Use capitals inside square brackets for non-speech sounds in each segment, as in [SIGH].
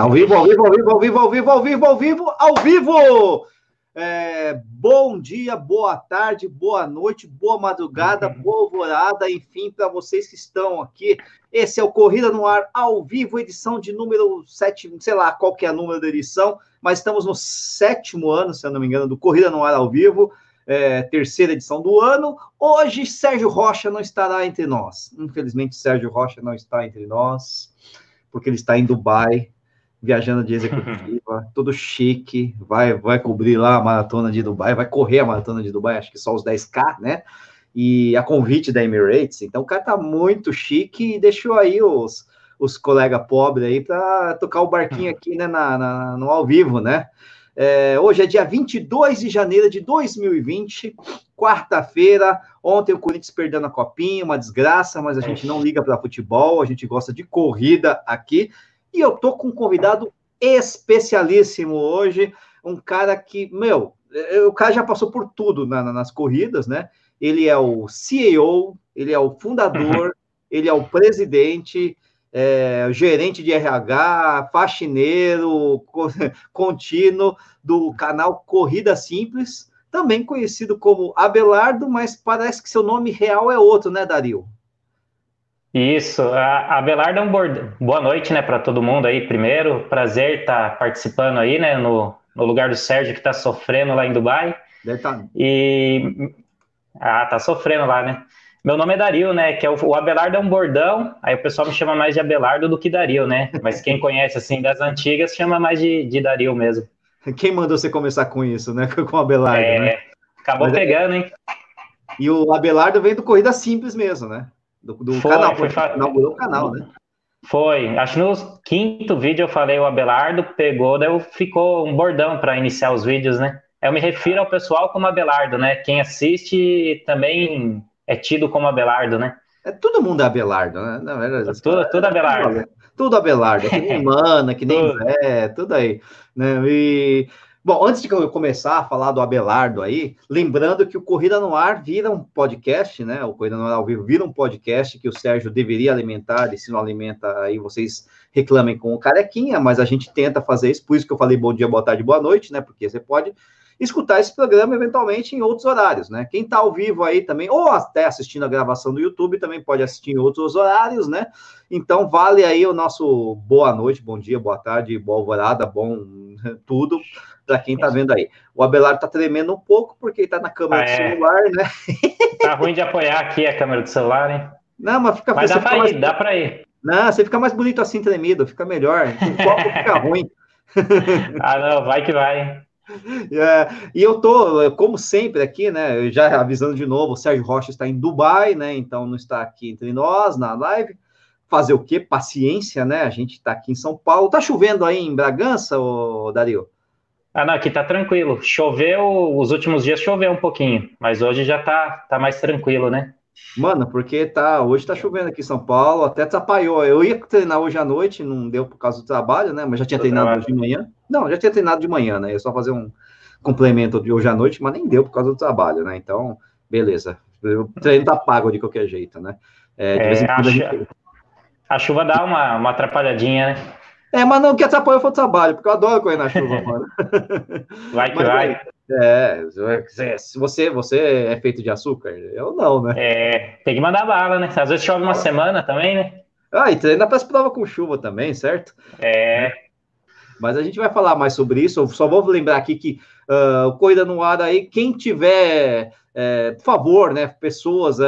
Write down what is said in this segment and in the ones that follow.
Ao vivo, ao vivo, ao vivo, ao vivo, ao vivo, ao vivo, ao vivo, ao vivo! É, bom dia, boa tarde, boa noite, boa madrugada, uhum. boa alvorada, enfim, para vocês que estão aqui. Esse é o Corrida no Ar ao vivo, edição de número 7, sei lá qual que é a número da edição, mas estamos no sétimo ano, se eu não me engano, do Corrida no Ar ao vivo é, terceira edição do ano. Hoje, Sérgio Rocha não estará entre nós. Infelizmente, Sérgio Rocha não está entre nós, porque ele está em Dubai, viajando de executiva, [LAUGHS] todo chique, vai, vai cobrir lá a maratona de Dubai, vai correr a maratona de Dubai, acho que só os 10K, né? E a convite da Emirates. Então, o cara tá muito chique e deixou aí os, os colegas pobres aí para tocar o barquinho aqui, né, na, na, no ao vivo, né? É, hoje é dia 22 de janeiro de 2020, quarta-feira. Ontem o Corinthians perdendo a copinha, uma desgraça, mas a gente não liga para futebol, a gente gosta de corrida aqui. E eu tô com um convidado especialíssimo hoje, um cara que, meu, o cara já passou por tudo na, nas corridas, né? Ele é o CEO, ele é o fundador, [LAUGHS] ele é o presidente, é, gerente de RH, faxineiro, [LAUGHS] contínuo do canal Corrida Simples, também conhecido como Abelardo, mas parece que seu nome real é outro, né, Dario? Isso, a Abelardo é um bordão. Boa noite, né, para todo mundo aí. Primeiro, prazer estar tá participando aí, né, no, no lugar do Sérgio que está sofrendo lá em Dubai. Deve tá. E ah, tá sofrendo lá, né? Meu nome é Dario, né? Que é o, o, Abelardo é um bordão, aí o pessoal me chama mais de Abelardo do que Dario, né? Mas quem conhece, assim, das antigas, chama mais de, de Dario mesmo. Quem mandou você começar com isso, né? [LAUGHS] Com o Abelardo, é, né? Acabou Mas, é- pegando, hein? E o Abelardo vem do Corrida Simples mesmo, né? Do, do foi, canal, foi, inaugurou o canal, né? Foi, acho que no quinto vídeo eu falei o Abelardo, pegou, daí ficou um bordão para iniciar os vídeos, né? Eu me refiro ao pessoal como Abelardo, né? Quem assiste também é tido como Abelardo, né? É, todo mundo é Abelardo, né? Não, é, tudo, tudo Abelardo. [LAUGHS] Tudo Abelardo, que nem [LAUGHS] Mana, que nem Zé, tudo aí. Né? E, bom, antes de eu começar a falar do Abelardo aí, lembrando que o Corrida no Ar vira um podcast, né? O Corrida no Ar ao vivo vira um podcast que o Sérgio deveria alimentar, e se não alimenta, aí vocês reclamem com o Carequinha, mas a gente tenta fazer isso, por isso que eu falei bom dia, boa tarde, boa noite, né? Porque você pode escutar esse programa eventualmente em outros horários, né? Quem está ao vivo aí também, ou até assistindo a gravação do YouTube, também pode assistir em outros horários, né? Então vale aí o nosso boa noite, bom dia, boa tarde, boa alvorada, bom [LAUGHS] tudo para quem está vendo aí. O Abelardo está tremendo um pouco porque ele está na câmera ah, do é. celular, né? [LAUGHS] Tá ruim de apoiar aqui a câmera do celular, hein? Não, mas fica Mas dá para ir, mais... dá para ir. Não, você fica mais bonito assim tremido, fica melhor. O copo fica [LAUGHS] ruim. ah, não, vai que vai. É, e eu tô, como sempre, aqui, né? Já avisando de novo, o Sérgio Rocha está em Dubai, né? Então não está aqui entre nós na live. Fazer o quê? Paciência, né? A gente está aqui em São Paulo. Tá chovendo aí em Bragança, ô, Dario? Ah, não, aqui tá tranquilo. Choveu, os últimos dias choveu um pouquinho, mas hoje já tá, tá mais tranquilo, né? Mano, porque tá, hoje tá chovendo aqui em São Paulo, até atrapalhou. Eu ia treinar hoje à noite, não deu por causa do trabalho, né? Mas já tinha treinado trabalho. de manhã. Não, já tinha treinado de manhã, né? Eu só fazer um complemento de hoje à noite, mas nem deu por causa do trabalho, né? Então, beleza. O treino tá pago de qualquer jeito, né? É, é, a, gente... a, chuva dá uma, uma atrapalhadinha, né? É, mas não, o que atrapalhou foi o trabalho, porque eu adoro correr na chuva, [LAUGHS] mano. Vai que mas, vai. É, se você, você é feito de açúcar, eu não, né? É, tem que mandar bala, né? Às vezes chove uma semana também, né? Ah, e treina para as provas com chuva também, certo? É. Mas a gente vai falar mais sobre isso. Eu só vou lembrar aqui que uh, Corrida no Ar aí, quem tiver, é, por favor, né, pessoas,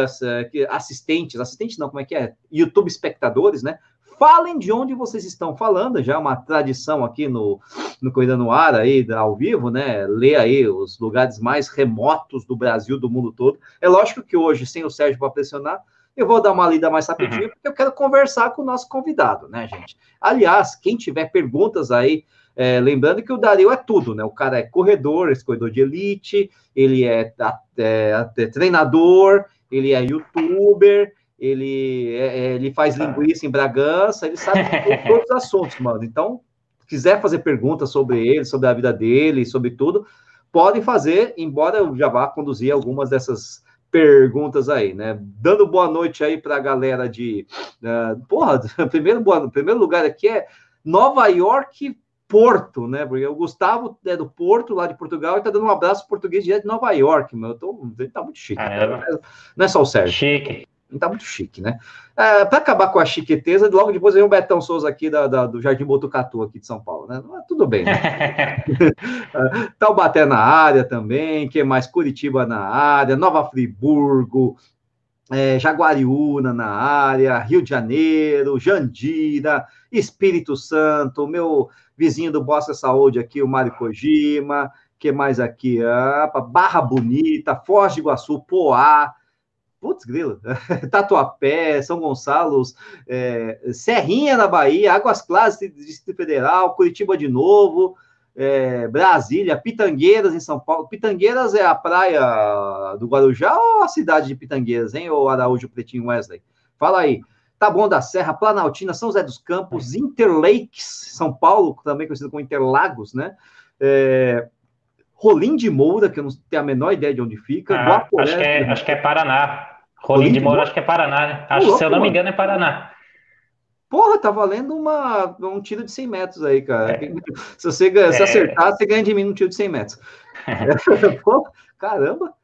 assistentes, assistentes não, como é que é? YouTube espectadores, né? Falem de onde vocês estão falando, já é uma tradição aqui no, no Corrida no Ar, aí, ao vivo, né? Ler aí os lugares mais remotos do Brasil, do mundo todo. É lógico que hoje, sem o Sérgio para pressionar, eu vou dar uma lida mais rapidinho, uhum. porque eu quero conversar com o nosso convidado, né, gente? Aliás, quem tiver perguntas aí, é, lembrando que o Dario é tudo, né? O cara é corredor, esse corredor de elite, ele é, é, é treinador, ele é youtuber, ele, é, é, ele faz linguiça em Bragança, ele sabe todos os assuntos, mano. Então, quiser fazer perguntas sobre ele, sobre a vida dele, sobre tudo, podem fazer, embora eu já vá conduzir algumas dessas perguntas aí, né? Dando boa noite aí para a galera de. Uh, porra, [LAUGHS] primeiro, boa, primeiro lugar aqui é Nova York, Porto, né? Porque o Gustavo é do Porto, lá de Portugal, e tá dando um abraço português direto de Nova York, meu. Eu tô, ele tá muito chique. Não é só o Sérgio. Chique. Ele tá muito chique, né? É, para acabar com a chiqueteza, logo depois vem o Betão Souza aqui da, da, do Jardim Botucatu, aqui de São Paulo, né? Mas tudo bem, né? [LAUGHS] Taubaté na área também, que mais? Curitiba na área, Nova Friburgo, é, Jaguariúna na área, Rio de Janeiro, Jandira, Espírito Santo, meu vizinho do Bosque Saúde aqui, o Mário Kojima, que mais aqui? Ah, Barra Bonita, Foz do Iguaçu, Poá, putz, grilo, [LAUGHS] Tatuapé, São Gonçalo, é, Serrinha na Bahia, Águas Claras, Distrito Federal, Curitiba de novo, é, Brasília, Pitangueiras em São Paulo. Pitangueiras é a praia do Guarujá ou a cidade de Pitangueiras, hein? Ou Araújo Pretinho Wesley? Fala aí. Tá bom da Serra, Planaltina, São José dos Campos, Interlakes, São Paulo, também conhecido como Interlagos, né? É, Rolim de Moura, que eu não tenho a menor ideia de onde fica. Ah, Guaporé, acho, que é, acho que é Paraná. Rolim, de Moura, acho que é Paraná, né? Acho, louco, se eu não me engano, é Paraná. Porra, tá valendo uma, um tiro de 100 metros aí, cara. É. [LAUGHS] Se você é. se acertar, você ganha de mim um tiro de 100 metros. [LAUGHS] Pô, caramba.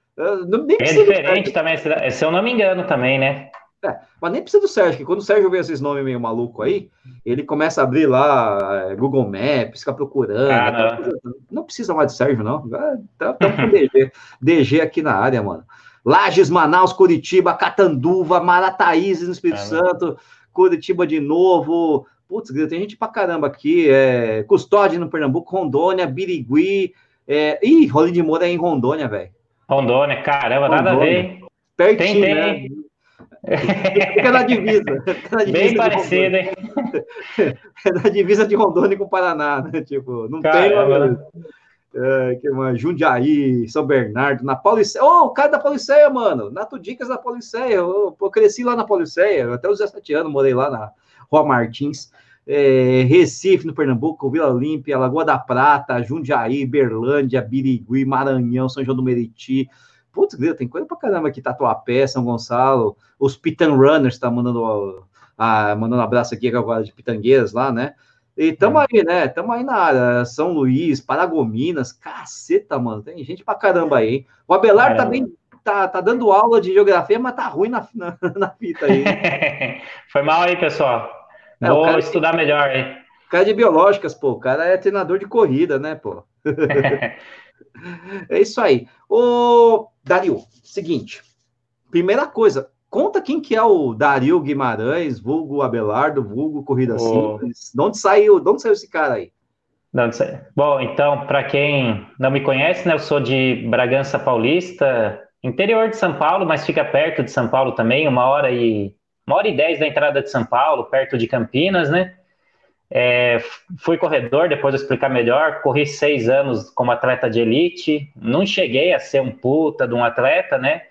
Nem é diferente também, se eu não me engano também, né? É, mas nem precisa do Sérgio, que quando o Sérgio vê esses nomes meio maluco aí, ele começa a abrir lá é, Google Maps, fica procurando. Ah, não. não. precisa mais do Sérgio, não. Estamos tá, com DG. DG aqui na área, mano. Lages, Manaus, Curitiba, Catanduva, Marataízes no Espírito ah, Santo, Curitiba de novo. Putz, tem gente pra caramba aqui. É, Custódia no Pernambuco, Rondônia, Birigui. É, ih, Rolim de Moura é em Rondônia, velho. Rondônia, caramba, Rondônia. nada a ver. Pertinho, tem, tem. né? Fica na divisa. Na divisa Bem parecido, hein? [LAUGHS] É na divisa de Rondônia com o Paraná, né? Tipo, não Caramba, tem. É, que uma Jundiaí, São Bernardo, na Pauliceia. Ô, oh, o cara da Pauliceia, mano. Nato Dicas da Pauliceia. Eu, eu cresci lá na Pauliceia, até os 17 anos, morei lá na Rua Martins. É, Recife, no Pernambuco, Vila Olímpia, Lagoa da Prata, Jundiaí, Berlândia, Birigui, Maranhão, São João do Meriti. Putz, tem coisa pra caramba aqui, Tatuapé, São Gonçalo, os Pitan Runners tá mandando, a, mandando um abraço aqui agora de Pitangueiras lá, né? E tamo é. aí, né? Tamo aí na área, São Luís, Paragominas, caceta, mano, tem gente pra caramba aí, hein? O Abelar também tá, tá dando aula de geografia, mas tá ruim na, na, [LAUGHS] na fita aí. [LAUGHS] Foi mal aí, pessoal. É, Vou estudar de, melhor aí. Cara de biológicas, pô, o cara é treinador de corrida, né, pô? [LAUGHS] é isso aí. Ô, Dario, seguinte. Primeira coisa, conta quem que é o Dario Guimarães, vulgo Abelardo, vulgo Corrida oh. Simples. De onde saiu, de onde saiu esse cara aí? Bom, então, para quem não me conhece, né, eu sou de Bragança Paulista, interior de São Paulo, mas fica perto de São Paulo também, uma hora e uma hora e dez da entrada de São Paulo, perto de Campinas, né? É, fui corredor, depois eu explicar melhor. Corri seis anos como atleta de elite. Não cheguei a ser um puta de um atleta, né?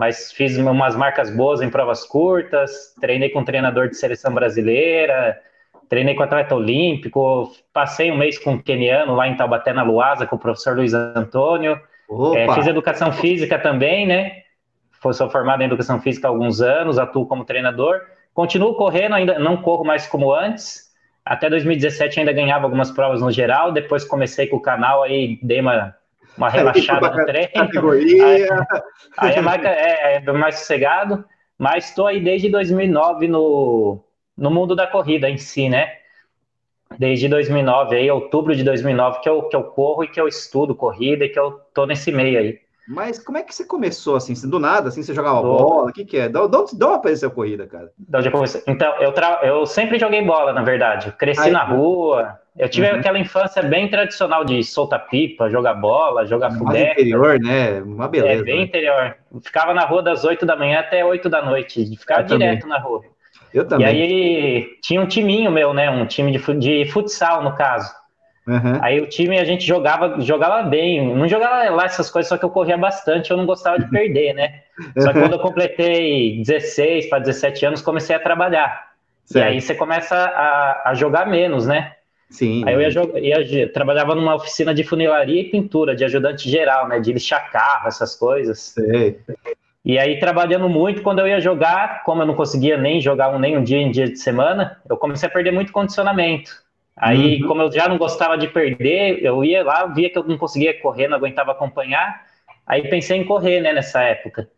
Mas fiz umas marcas boas em provas curtas. Treinei com um treinador de seleção brasileira. Treinei com atleta olímpico. Passei um mês com um keniano lá em Taubaté, na Luasa, com o professor Luiz Antônio. É, fiz educação física também, né? Sou formado em educação física há alguns anos, atuo como treinador. Continuo correndo, ainda não corro mais como antes até 2017 ainda ganhava algumas provas no geral, depois comecei com o canal, aí dei uma, uma relaxada no treino. Aí, aí é, mais, é, é mais sossegado, mas estou aí desde 2009 no, no mundo da corrida em si, né? Desde 2009, aí, outubro de 2009, que eu, que eu corro e que eu estudo corrida e que eu tô nesse meio aí. Mas como é que você começou assim? Do nada, assim, você jogava do... bola? O que, que é? De onde, de onde apareceu a corrida, cara? De onde comecei? Então, eu, tra... eu sempre joguei bola, na verdade. Cresci Ai, na rua. Eu tive uhum. aquela infância bem tradicional de soltar pipa, jogar bola, jogar futebol. interior, né? Uma beleza. É, bem né? interior. Ficava na rua das 8 da manhã até 8 da noite. Ficava eu direto também. na rua. Eu também. E aí tinha um timinho meu, né? Um time de, de futsal, no caso. Uhum. Aí o time a gente jogava, jogava bem, não jogava lá essas coisas, só que eu corria bastante, eu não gostava de perder, né? [LAUGHS] Só que quando eu completei 16 para 17 anos, comecei a trabalhar. Certo. E aí você começa a, a jogar menos, né? Sim. Aí eu ia, ia, trabalhava numa oficina de funilaria e pintura, de ajudante geral, né? De lixar carro, essas coisas. Sei. E aí, trabalhando muito, quando eu ia jogar, como eu não conseguia nem jogar um, nem um dia em dia de semana, eu comecei a perder muito condicionamento. Aí, uhum. como eu já não gostava de perder, eu ia lá, via que eu não conseguia correr, não aguentava acompanhar. Aí pensei em correr, né, nessa época.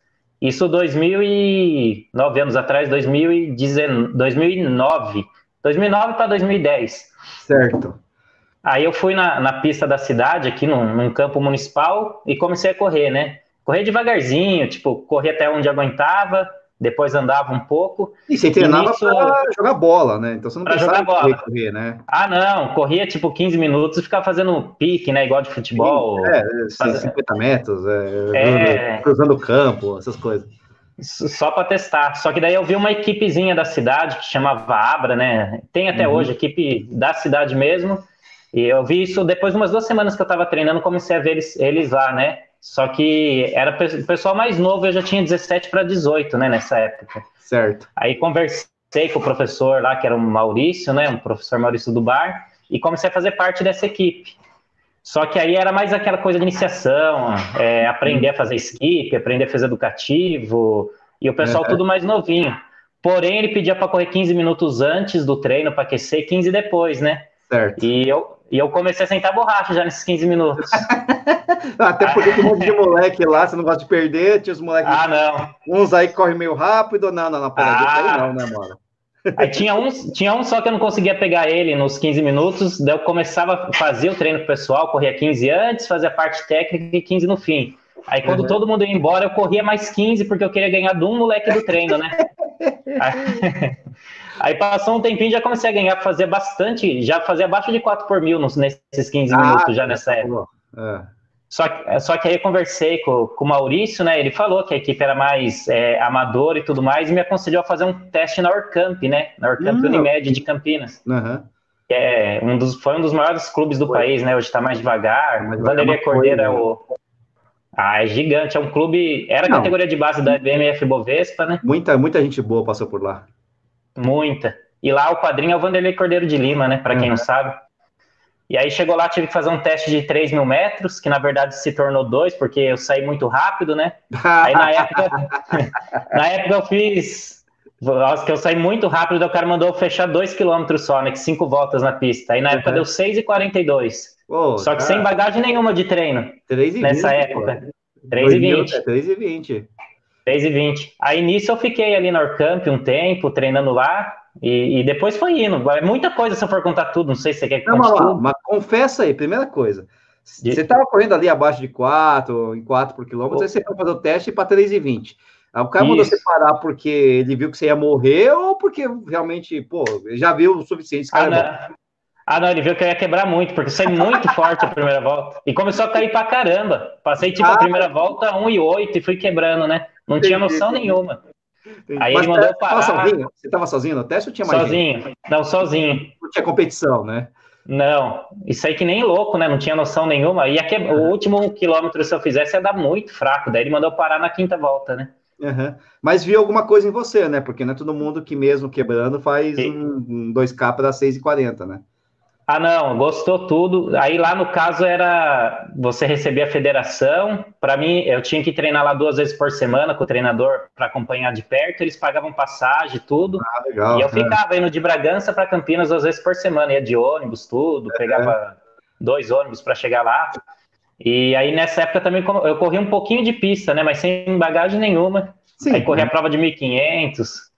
Isso 2009 anos atrás, 2019, 2009, 2009 para 2010. Certo. Aí eu fui na, na pista da cidade, aqui num, num, campo municipal, e comecei a correr, né? Correr devagarzinho, tipo, correr até onde aguentava, depois andava um pouco. E você treinava nisso... para jogar bola, né? Então você não jogar bola. correr, né? Ah, não, corria tipo 15 minutos e ficava fazendo pique, né? Igual de futebol. É, fazendo... 50 metros, é, é... cruzando o campo, essas coisas. Só para testar. Só que daí eu vi uma equipezinha da cidade que chamava Abra, né? Tem até uhum. hoje, equipe da cidade mesmo. E eu vi isso depois de umas duas semanas que eu estava treinando, comecei a ver eles, eles lá, né? Só que era o pessoal mais novo, eu já tinha 17 para 18, né, nessa época. Certo. Aí conversei com o professor lá, que era o Maurício, né, um professor Maurício do Bar, e comecei a fazer parte dessa equipe. Só que aí era mais aquela coisa de iniciação, é, aprender a fazer skip, aprender a fazer educativo, e o pessoal é. tudo mais novinho. Porém, ele pedia para correr 15 minutos antes do treino para aquecer, 15 depois, né? Certo. E eu, e eu comecei a sentar borracha já nesses 15 minutos. [LAUGHS] Até porque tem um monte de moleque lá, você não gosta de perder, tinha os moleques. Ah, não. Uns aí que correm meio rápido. Não, não, não, pera, ah. aí não, né, mano? Aí tinha um, tinha um só que eu não conseguia pegar ele nos 15 minutos, daí eu começava a fazer o treino pessoal, corria 15 antes, fazia a parte técnica e 15 no fim. Aí quando uhum. todo mundo ia embora, eu corria mais 15, porque eu queria ganhar de um moleque do treino, né? Aí, [LAUGHS] aí passou um tempinho já comecei a ganhar, fazer bastante, já fazia abaixo de 4 por mil nos, nesses 15 ah, minutos já nessa época. É. Só, que, só que aí eu conversei com, com o Maurício, né? Ele falou que a equipe era mais é, amadora e tudo mais, e me aconselhou a fazer um teste na Orcamp, né? Na Orcamp uhum. Unimed de Campinas. Uhum. Que é um dos, foi um dos maiores clubes do foi. país, né? Hoje está mais devagar. Mas Vanderlei Cordeiro é o, ah, é gigante. É um clube. Era a Não. categoria de base da BMF Bovespa, né? Muita, muita gente boa passou por lá. Muita. E lá o padrinho é o Vanderlei Cordeiro de Lima, né? Para quem uhum. não sabe. E aí chegou lá, tive que fazer um teste de 3 mil metros, que na verdade se tornou dois, porque eu saí muito rápido, né? aí na época, [LAUGHS] na época eu fiz. Nossa, que eu saí muito rápido, o cara mandou fechar 2 km só, né? Que cinco voltas na pista. Aí na uhum. época deu 6,42. Pô, Só que cara, sem bagagem nenhuma de treino. 3 nessa 20, época. 3 e 20. 3 e 20. 3 e 20. Aí nisso eu fiquei ali no Orcamp um tempo, treinando lá, e, e, depois foi indo. É muita coisa se eu for contar tudo, não sei se você quer que não, conte tudo. Mas confessa aí, primeira coisa. De... Você estava correndo ali abaixo de 4, em 4 por quilômetro, aí você foi fazer o teste para 3,20. Aí o cara mandou você parar porque ele viu que você ia morrer ou porque realmente, pô, já viu o suficiente. Ah, é ah, não, ele viu que eu ia quebrar muito, porque eu saí muito [LAUGHS] forte a primeira volta. E começou a cair pra caramba. Passei, tipo, a primeira volta 1 e 8 e fui quebrando, né? Não tinha noção nenhuma. Aí Mas ele mandou parar. Sozinho? Você estava sozinho no teste ou tinha mais Sozinho. Gente? Não, sozinho. Não tinha competição, né? Não, isso aí que nem louco, né? Não tinha noção nenhuma. Ia que... O último quilômetro, se eu fizesse, ia dar muito fraco. Daí ele mandou parar na quinta volta, né? Uhum. Mas viu alguma coisa em você, né? Porque não é todo mundo que mesmo quebrando faz um, um 2K para 6,40, né? Ah, não, gostou tudo. Aí lá no caso era você receber a federação. Para mim, eu tinha que treinar lá duas vezes por semana com o treinador para acompanhar de perto. Eles pagavam passagem, tudo. Ah, legal. E eu ficava indo de Bragança para Campinas duas vezes por semana, ia de ônibus, tudo. É. Pegava dois ônibus para chegar lá. E aí nessa época também eu corri um pouquinho de pista, né? Mas sem bagagem nenhuma. Sim, aí corri a prova de 1500.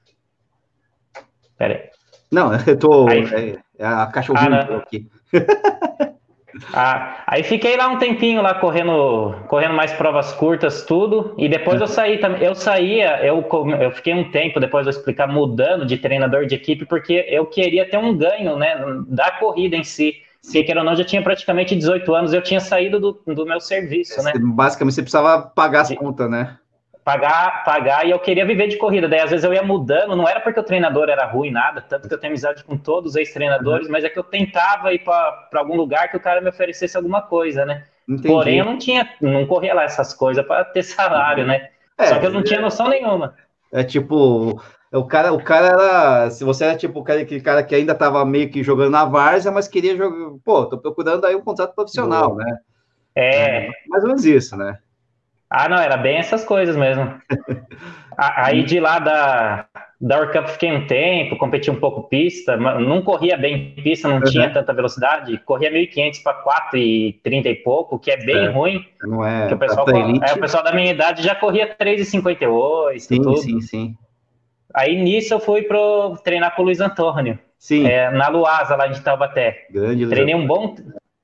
Pera aí. Não, [LAUGHS] eu tô. Aí, é, é a cachorrinha ah, aqui. [LAUGHS] ah, aí fiquei lá um tempinho lá correndo, correndo mais provas curtas, tudo. E depois eu saí também. Eu saía, eu, eu fiquei um tempo, depois eu explicar, mudando de treinador de equipe, porque eu queria ter um ganho, né? Da corrida em si. Se queira ou não, já tinha praticamente 18 anos, eu tinha saído do, do meu serviço, né? Basicamente, você precisava pagar as contas, né? Pagar, pagar, e eu queria viver de corrida. Daí, às vezes, eu ia mudando, não era porque o treinador era ruim, nada, tanto que eu tenho amizade com todos os ex-treinadores, uhum. mas é que eu tentava ir para algum lugar que o cara me oferecesse alguma coisa, né? Entendi. Porém, eu não tinha, não corria lá essas coisas para ter [LAUGHS] salário, né? É, Só que eu não tinha noção nenhuma. É tipo, o cara, o cara era. Se você era tipo aquele cara que ainda estava meio que jogando na várzea, mas queria jogar. Pô, tô procurando aí um contrato profissional, Boa. né? É. é. Mais ou menos isso, né? Ah, não, era bem essas coisas mesmo. [LAUGHS] Aí de lá da, da World Cup fiquei um tempo, competi um pouco pista, não corria bem pista, não uhum. tinha tanta velocidade, corria 1.500 para 4,30 e pouco, que é bem é, ruim. Não é. O, pessoal, é, o pessoal da minha idade já corria 3,58 sim, tudo. Sim, sim. Aí nisso eu fui pro treinar com o Luiz Antônio. Sim. É, na Luasa, lá de Taubaté. Grande Treinei um bom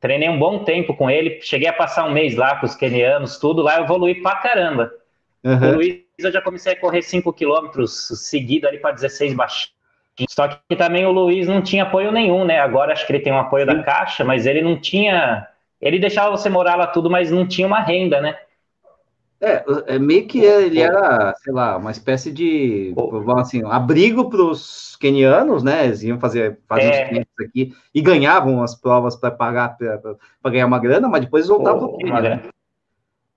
treinei um bom tempo com ele, cheguei a passar um mês lá com os kenianos, tudo lá, eu evoluí pra caramba. Uhum. O Luiz eu já comecei a correr 5 quilômetros seguido ali para 16 baixinho. Só que também o Luiz não tinha apoio nenhum, né? Agora acho que ele tem um apoio da caixa, mas ele não tinha. Ele deixava você morar lá tudo, mas não tinha uma renda, né? É, é meio que ele era, sei lá, uma espécie de, assim, um abrigo para os quenianos, né? Eles iam fazer, fazer é. uns aqui e ganhavam as provas para pagar, para ganhar uma grana, mas depois voltavam para o Quênia.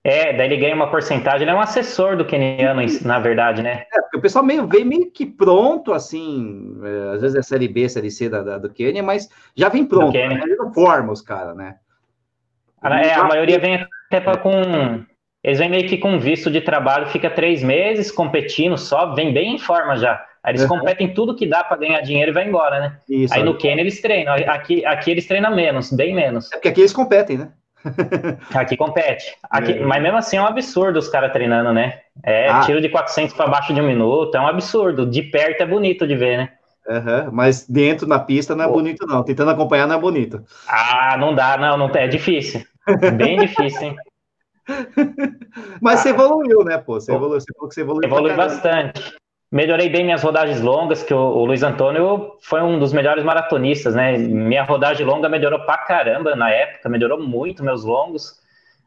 É, daí ele ganha uma porcentagem, ele é um assessor do keniano, na verdade, né? É, porque o pessoal meio, vem meio que pronto, assim, é, às vezes é Série B, Série C da, da, do Quênia, mas já vem pronto, né? ele não forma os caras, né? é, a maioria vem até pra, com... Eles vêm meio que com visto de trabalho, fica três meses competindo só, vem bem em forma já. Aí eles uhum. competem tudo que dá para ganhar dinheiro e vai embora, né? Isso, aí no Quênia eles treinam, aqui, aqui eles treinam menos, bem menos. É porque aqui eles competem, né? [LAUGHS] Aqui compete. Aqui, é. Mas mesmo assim é um absurdo os caras treinando, né? É ah. tiro de 400 para baixo de um minuto, é um absurdo. De perto é bonito de ver, né? Uhum, mas dentro na pista não é Pô. bonito, não. Tentando acompanhar não é bonito. Ah, não dá, não, não é difícil. Bem [LAUGHS] difícil, hein? [LAUGHS] mas ah. você evoluiu, né, pô? Você evoluiu, você falou que você evoluiu. Evoluiu bastante melhorei bem minhas rodagens longas, que o, o, Luiz Antônio foi um dos melhores maratonistas, né? Minha rodagem longa melhorou pra caramba na época, melhorou muito meus longos.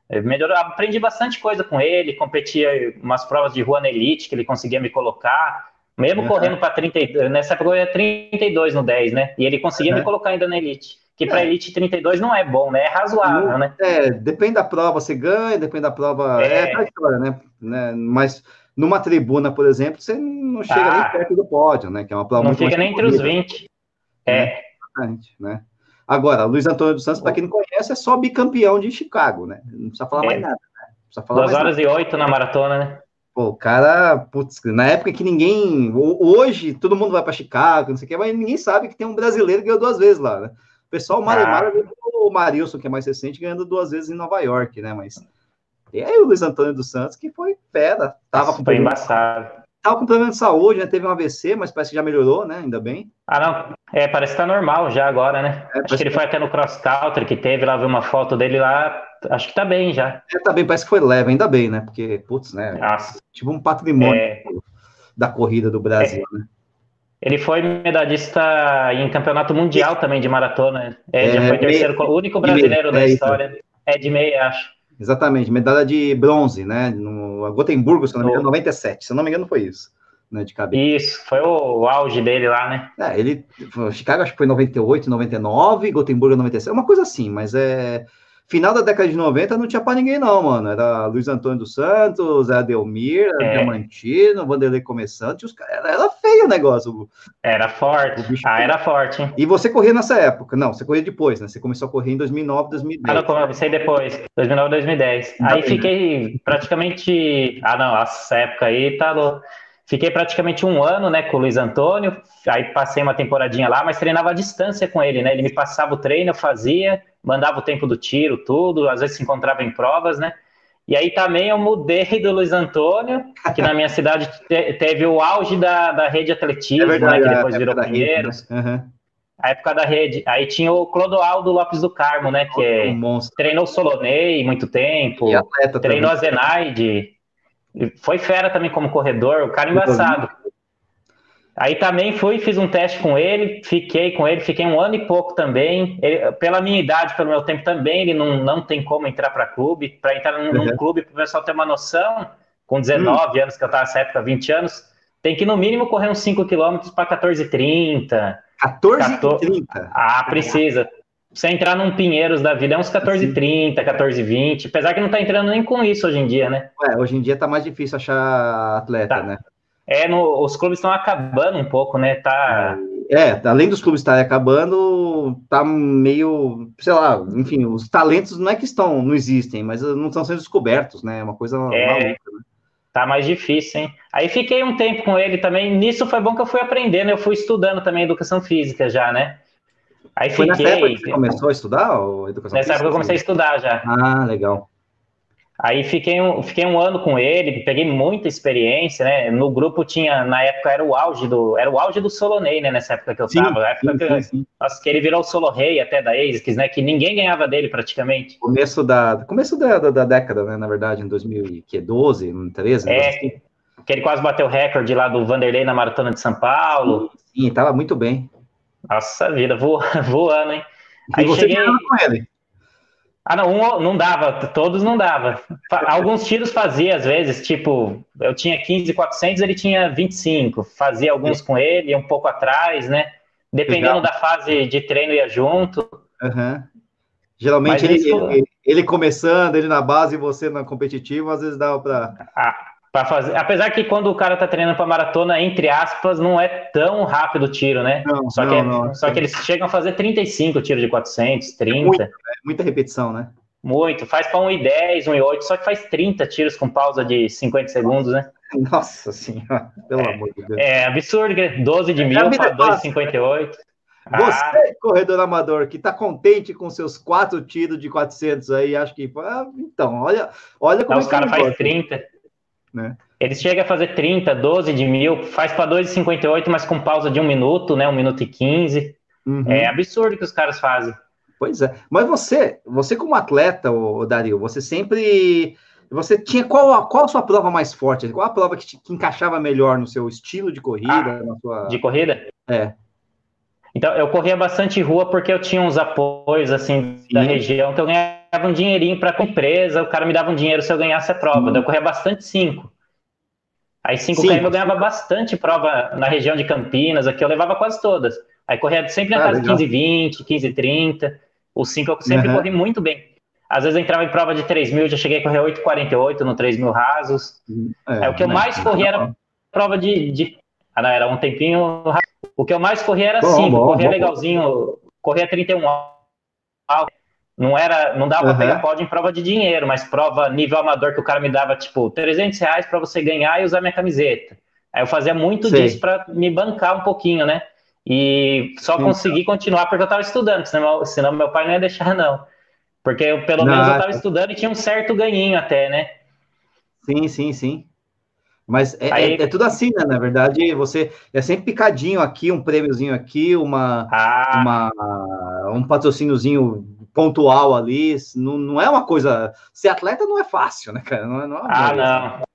Melhorou, aprendi bastante coisa com ele, competia umas provas de rua na Elite que ele conseguia me colocar, mesmo uhum. correndo para 32, nessa época eu ia 32 no 10, né? E ele conseguia uhum. me colocar ainda na Elite. Que para é. Elite 32 não é bom, né? É razoável, né? É, depende da prova, você ganha, depende da prova. É, é história, né? né? Mas numa tribuna, por exemplo, você não chega ah, nem perto do pódio, né? Que é uma prova Não fica nem entre os 20. É. Exatamente, né? Agora, Luiz Antônio dos Santos, para quem não conhece, é só bicampeão de Chicago, né? Não precisa falar é. mais nada. Né? Falar Duas horas nada. e oito na maratona, né? Pô, o cara, putz, na época que ninguém. Hoje, todo mundo vai para Chicago, não sei o quê, mas ninguém sabe que tem um brasileiro que ganhou duas vezes lá, né? O pessoal, o ah. o Marilson, que é mais recente, ganhando duas vezes em Nova York, né? Mas e aí o Luiz Antônio dos Santos, que foi fera, tava com foi embaçado. Tava com problema de saúde, né? Teve um AVC, mas parece que já melhorou, né? Ainda bem. Ah, não. É, parece que tá normal já agora, né? É, acho que ele que... foi até no cross country que teve, lá vi uma foto dele lá. Acho que tá bem já. É, tá bem, parece que foi leve, ainda bem, né? Porque, putz, né? Nossa. Tipo um patrimônio é... da corrida do Brasil, é... né? Ele foi medalhista em campeonato mundial também de maratona. É, já é, foi terceiro, o único brasileiro da história. É de meia, acho. Exatamente, medalha de bronze, né? No Gotemburgo, se não me engano, 97. Se eu não me engano, foi isso. Né, de cabeça. Isso, foi o, auge dele lá, né? É, ele. Chicago acho que foi 98, 99, Gotemburgo 97, uma coisa assim, mas é. Final da década de 90 não tinha pra ninguém, não, mano. Era Luiz Antônio dos Santos, era Delmir, era é. Diamantino, Vanderlei começando, os caras, era, era, feio o negócio. Era forte. ah, era forte. Hein? E você corria nessa época? Não, você corria depois, né? Você começou a correr em 2009, 2010. Ah, não, comecei depois, 2009, 2010. Aí fiquei praticamente. Ah, não, essa época aí tá louco. Fiquei praticamente um ano, né, com o Luiz Antônio, aí passei uma temporadinha lá, mas treinava à distância com ele, né, ele me passava o treino, eu fazia, mandava o tempo do tiro, tudo, às vezes se encontrava em provas, né, e aí também eu mudei do Luiz Antônio, que na minha cidade te teve o auge da, da rede atletismo, é verdade, né, que depois virou Pinheiros. Uhum. A época da rede. Aí tinha o Clodoaldo Lopes do Carmo, né? Que é, um treinou o Solonei muito tempo. treinou também. a Zenaide. Foi fera também como corredor, o cara embaçado. Aí também fui, fiz um teste com ele, fiquei com ele, fiquei um ano e pouco também. Ele, pela minha idade, pelo meu tempo também, ele não, não tem como entrar para clube. Para entrar num, uhum. clube, para o pessoal ter uma noção, com 19 uhum. anos, que eu estava nessa época, 20 anos, tem que no mínimo correr uns 5 km para 14,30. 14,30? Ah, precisa você entrar num Pinheiros da vida é uns 14,30, 14,20, apesar que não tá entrando nem com isso hoje em dia, né? É, hoje em dia tá mais difícil achar atleta, tá. né? É, no, os clubes estão acabando um pouco, né? Tá, é, além dos clubes estarem acabando, tá meio, sei lá, enfim, os talentos não é que estão, não existem, mas não estão sendo descobertos, né? É uma coisa é, maluca, né? Tá mais difícil, hein? Aí fiquei um tempo com ele também. Nisso foi bom que eu fui aprendendo, eu fui estudando também educação física já, né? Aí Foi fiquei. Nessa época que você começou a estudar? Ou educação nessa física? época eu comecei a estudar já. Ah, legal. Aí fiquei um, fiquei um ano com ele, peguei muita experiência, né? No grupo tinha, na época era o auge do, era o auge do Solonei, né? Nessa época que eu sim, tava, na época sim, que, sim, nossa, que ele virou o Solo Rei até da ASICS, né? Que ninguém ganhava dele praticamente. Começo da, começo da, da, da década, né? Na verdade, em 2012, 2013. É, assim. que ele quase bateu o recorde lá do Vanderlei na Maratona de São Paulo. Sim, tava muito bem. Nossa vida, [LAUGHS] voando, hein? Aí e você cheguei... com ele? Ah, não, um, não dava, todos não dava. Alguns tiros fazia às vezes, tipo, eu tinha 15,400, ele tinha 25. Fazia alguns com ele, um pouco atrás, né? Dependendo Legal. da fase de treino, ia junto. Uhum. Geralmente ele, isso... ele, ele, começando, ele na base e você na competitiva, às vezes dava para. Ah, para fazer. Apesar que quando o cara tá treinando para maratona, entre aspas, não é tão rápido o tiro, né? Não, só, não, que, é, não, só que eles chegam a fazer 35 tiros de 400, 30. É muita, é muita repetição, né? Muito. Faz para 1,10, 1,8, só que faz 30 tiros com pausa de 50 segundos, né? [LAUGHS] Nossa senhora, pelo é, amor de Deus. É absurdo, 12 de mil para 2,58. Você, ah. corredor amador, que está contente com seus quatro tiros de 400 aí, acho que. Ah, então, olha, olha como Não, é os caras fazem 30 né? Eles chegam a fazer 30, 12 de mil, faz para 2,58, mas com pausa de um minuto, né? Um minuto e 15. Uhum. É absurdo que os caras fazem. Pois é. Mas você, você como atleta, o Dario, você sempre. Você tinha qual, qual a sua prova mais forte? Qual a prova que, te, que encaixava melhor no seu estilo de corrida? Ah, sua... De corrida? É. Então, eu corria bastante rua porque eu tinha uns apoios, assim, Sim. da região, então eu ganhava um dinheirinho para a empresa, o cara me dava um dinheiro se eu ganhasse a prova. Então, eu corria bastante cinco. Aí 5 km eu ganhava bastante prova na região de Campinas, aqui eu levava quase todas. Aí corria sempre na ah, casa de 15 20, 15 30. O 5 eu sempre uhum. corri muito bem. Às vezes eu entrava em prova de 3 mil, já cheguei a correr 8,48 no 3 mil rasos. É, Aí o que eu né? mais corria era prova de, de... Ah, não, era um tempinho o que eu mais corria era 5, corria bom. legalzinho, corria 31 alto. Não era, não dava uhum. para pegar pódio em prova de dinheiro, mas prova nível amador que o cara me dava tipo 300 reais para você ganhar e usar minha camiseta. Aí eu fazia muito Sim. disso para me bancar um pouquinho, né? E só Sim. consegui continuar porque eu estava estudando, senão, senão meu pai não ia deixar, não. Porque eu, pelo não, menos eu estava estudando e tinha um certo ganhinho até, né? Sim, sim, sim. Mas é, Aí... é, é, tudo assim, né? Na verdade, você é sempre picadinho aqui, um prêmiozinho aqui, uma, ah. uma um patrocíniozinho pontual ali. Não, não é uma coisa. Ser atleta não é fácil, né, cara? Não, é, não é ah, não.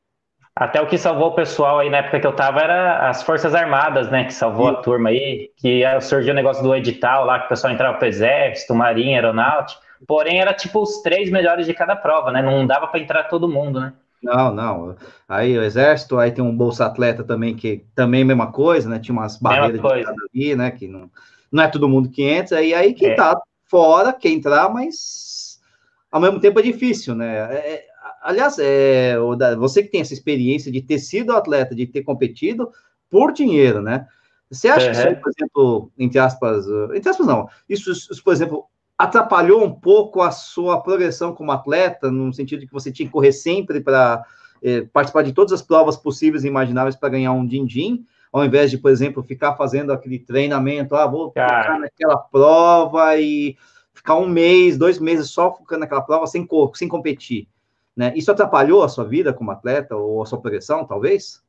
Até o que salvou o pessoal aí na época que eu tava era as Forças Armadas, né? Que salvou Sim. a turma aí, que surgiu o negócio do edital lá, que o pessoal entrava pro Exército, Marinha, Aeronáutica. Porém, era tipo os três melhores de cada prova, né? Não dava para entrar todo mundo, né? Não, não. Aí o Exército, aí tem um Bolsa Atleta também, que também é a mesma coisa, né? Tinha umas barreiras ali, né? Que não, não é todo mundo que entra, e aí quem é. tá fora quer entrar, mas ao mesmo tempo é difícil, né? É, é aliás, é, você que tem essa experiência de ter sido atleta, de ter competido por dinheiro, né? Você acha que isso, por exemplo, entre aspas, entre aspas não, isso, isso, por exemplo, atrapalhou um pouco a sua progressão como atleta, no sentido de que você tinha que correr sempre para é, participar de todas as provas possíveis e imagináveis para ganhar um din-din, ao invés de, por exemplo, ficar fazendo aquele treinamento, ah, vou ficar naquela prova e ficar um mês, dois meses só focando naquela prova sem, sem competir. Né? Isso atrapalhou a sua vida como atleta ou a sua progressão, talvez?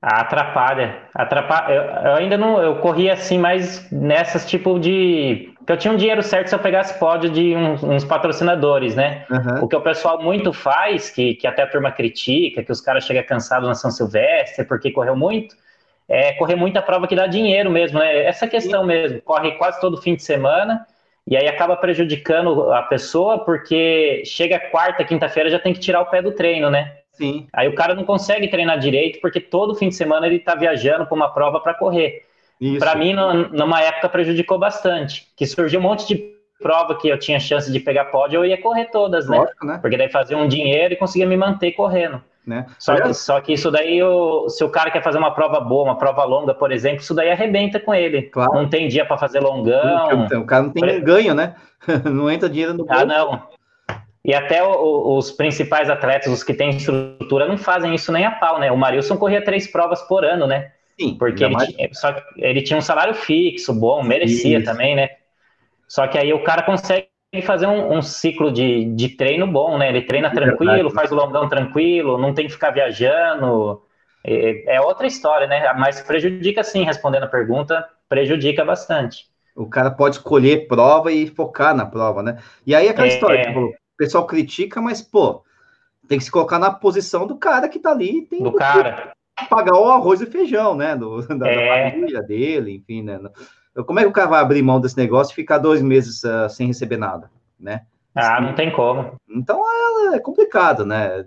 Atrapalha, atrapalha. Eu, eu, ainda não, eu corri assim, mais nessas tipo de que eu tinha um dinheiro certo se eu pegasse pódio de uns, uns patrocinadores, né? Uhum. O que o pessoal muito faz, que, que até a turma critica, que os caras chegam cansados na São Silvestre porque correu muito, é correr muita prova que dá dinheiro mesmo, né? Essa questão Sim. mesmo, corre quase todo fim de semana e aí acaba prejudicando a pessoa porque chega quarta, quinta-feira já tem que tirar o pé do treino, né? Sim. Aí o cara não consegue treinar direito porque todo fim de semana ele tá viajando para uma prova para correr. Para mim, numa época, prejudicou bastante. Que surgiu um monte de prova que eu tinha chance de pegar pódio, eu ia correr todas, né? Lógico, né? Porque daí fazia um dinheiro e conseguia me manter correndo. Né? Só, que, só que isso daí, se o cara quer fazer uma prova boa, uma prova longa, por exemplo, isso daí arrebenta com ele. Claro. Não tem dia para fazer longão. Então, o cara não tem pre... ganho, né? [LAUGHS] não entra dinheiro no bolso. Ah, não. E até o, os principais atletas, os que têm estrutura, não fazem isso nem a pau, né? O Marilson corria três provas por ano, né? Sim. Porque ele, mais... tinha, só ele tinha um salário fixo, bom, merecia isso. também, né? Só que aí o cara consegue fazer um, um, ciclo de, de treino bom, né? Ele treina tranquilo, faz o longão tranquilo, não tem que ficar viajando. É, é outra história, né? Mas prejudica sim, respondendo a pergunta, prejudica bastante. O cara pode escolher prova e focar na prova, né? E aí aquela é, história, tipo, o pessoal critica, mas, pô, tem que se colocar na posição do cara que tá ali. Tem do cara. Pagar o arroz e feijão, né? Do, [LAUGHS] da, é. da família dele, enfim, né? Como é que o cara vai abrir mão desse negócio e ficar dois meses uh, sem receber nada, né? Ah, não tem como. Então é, é complicado, né?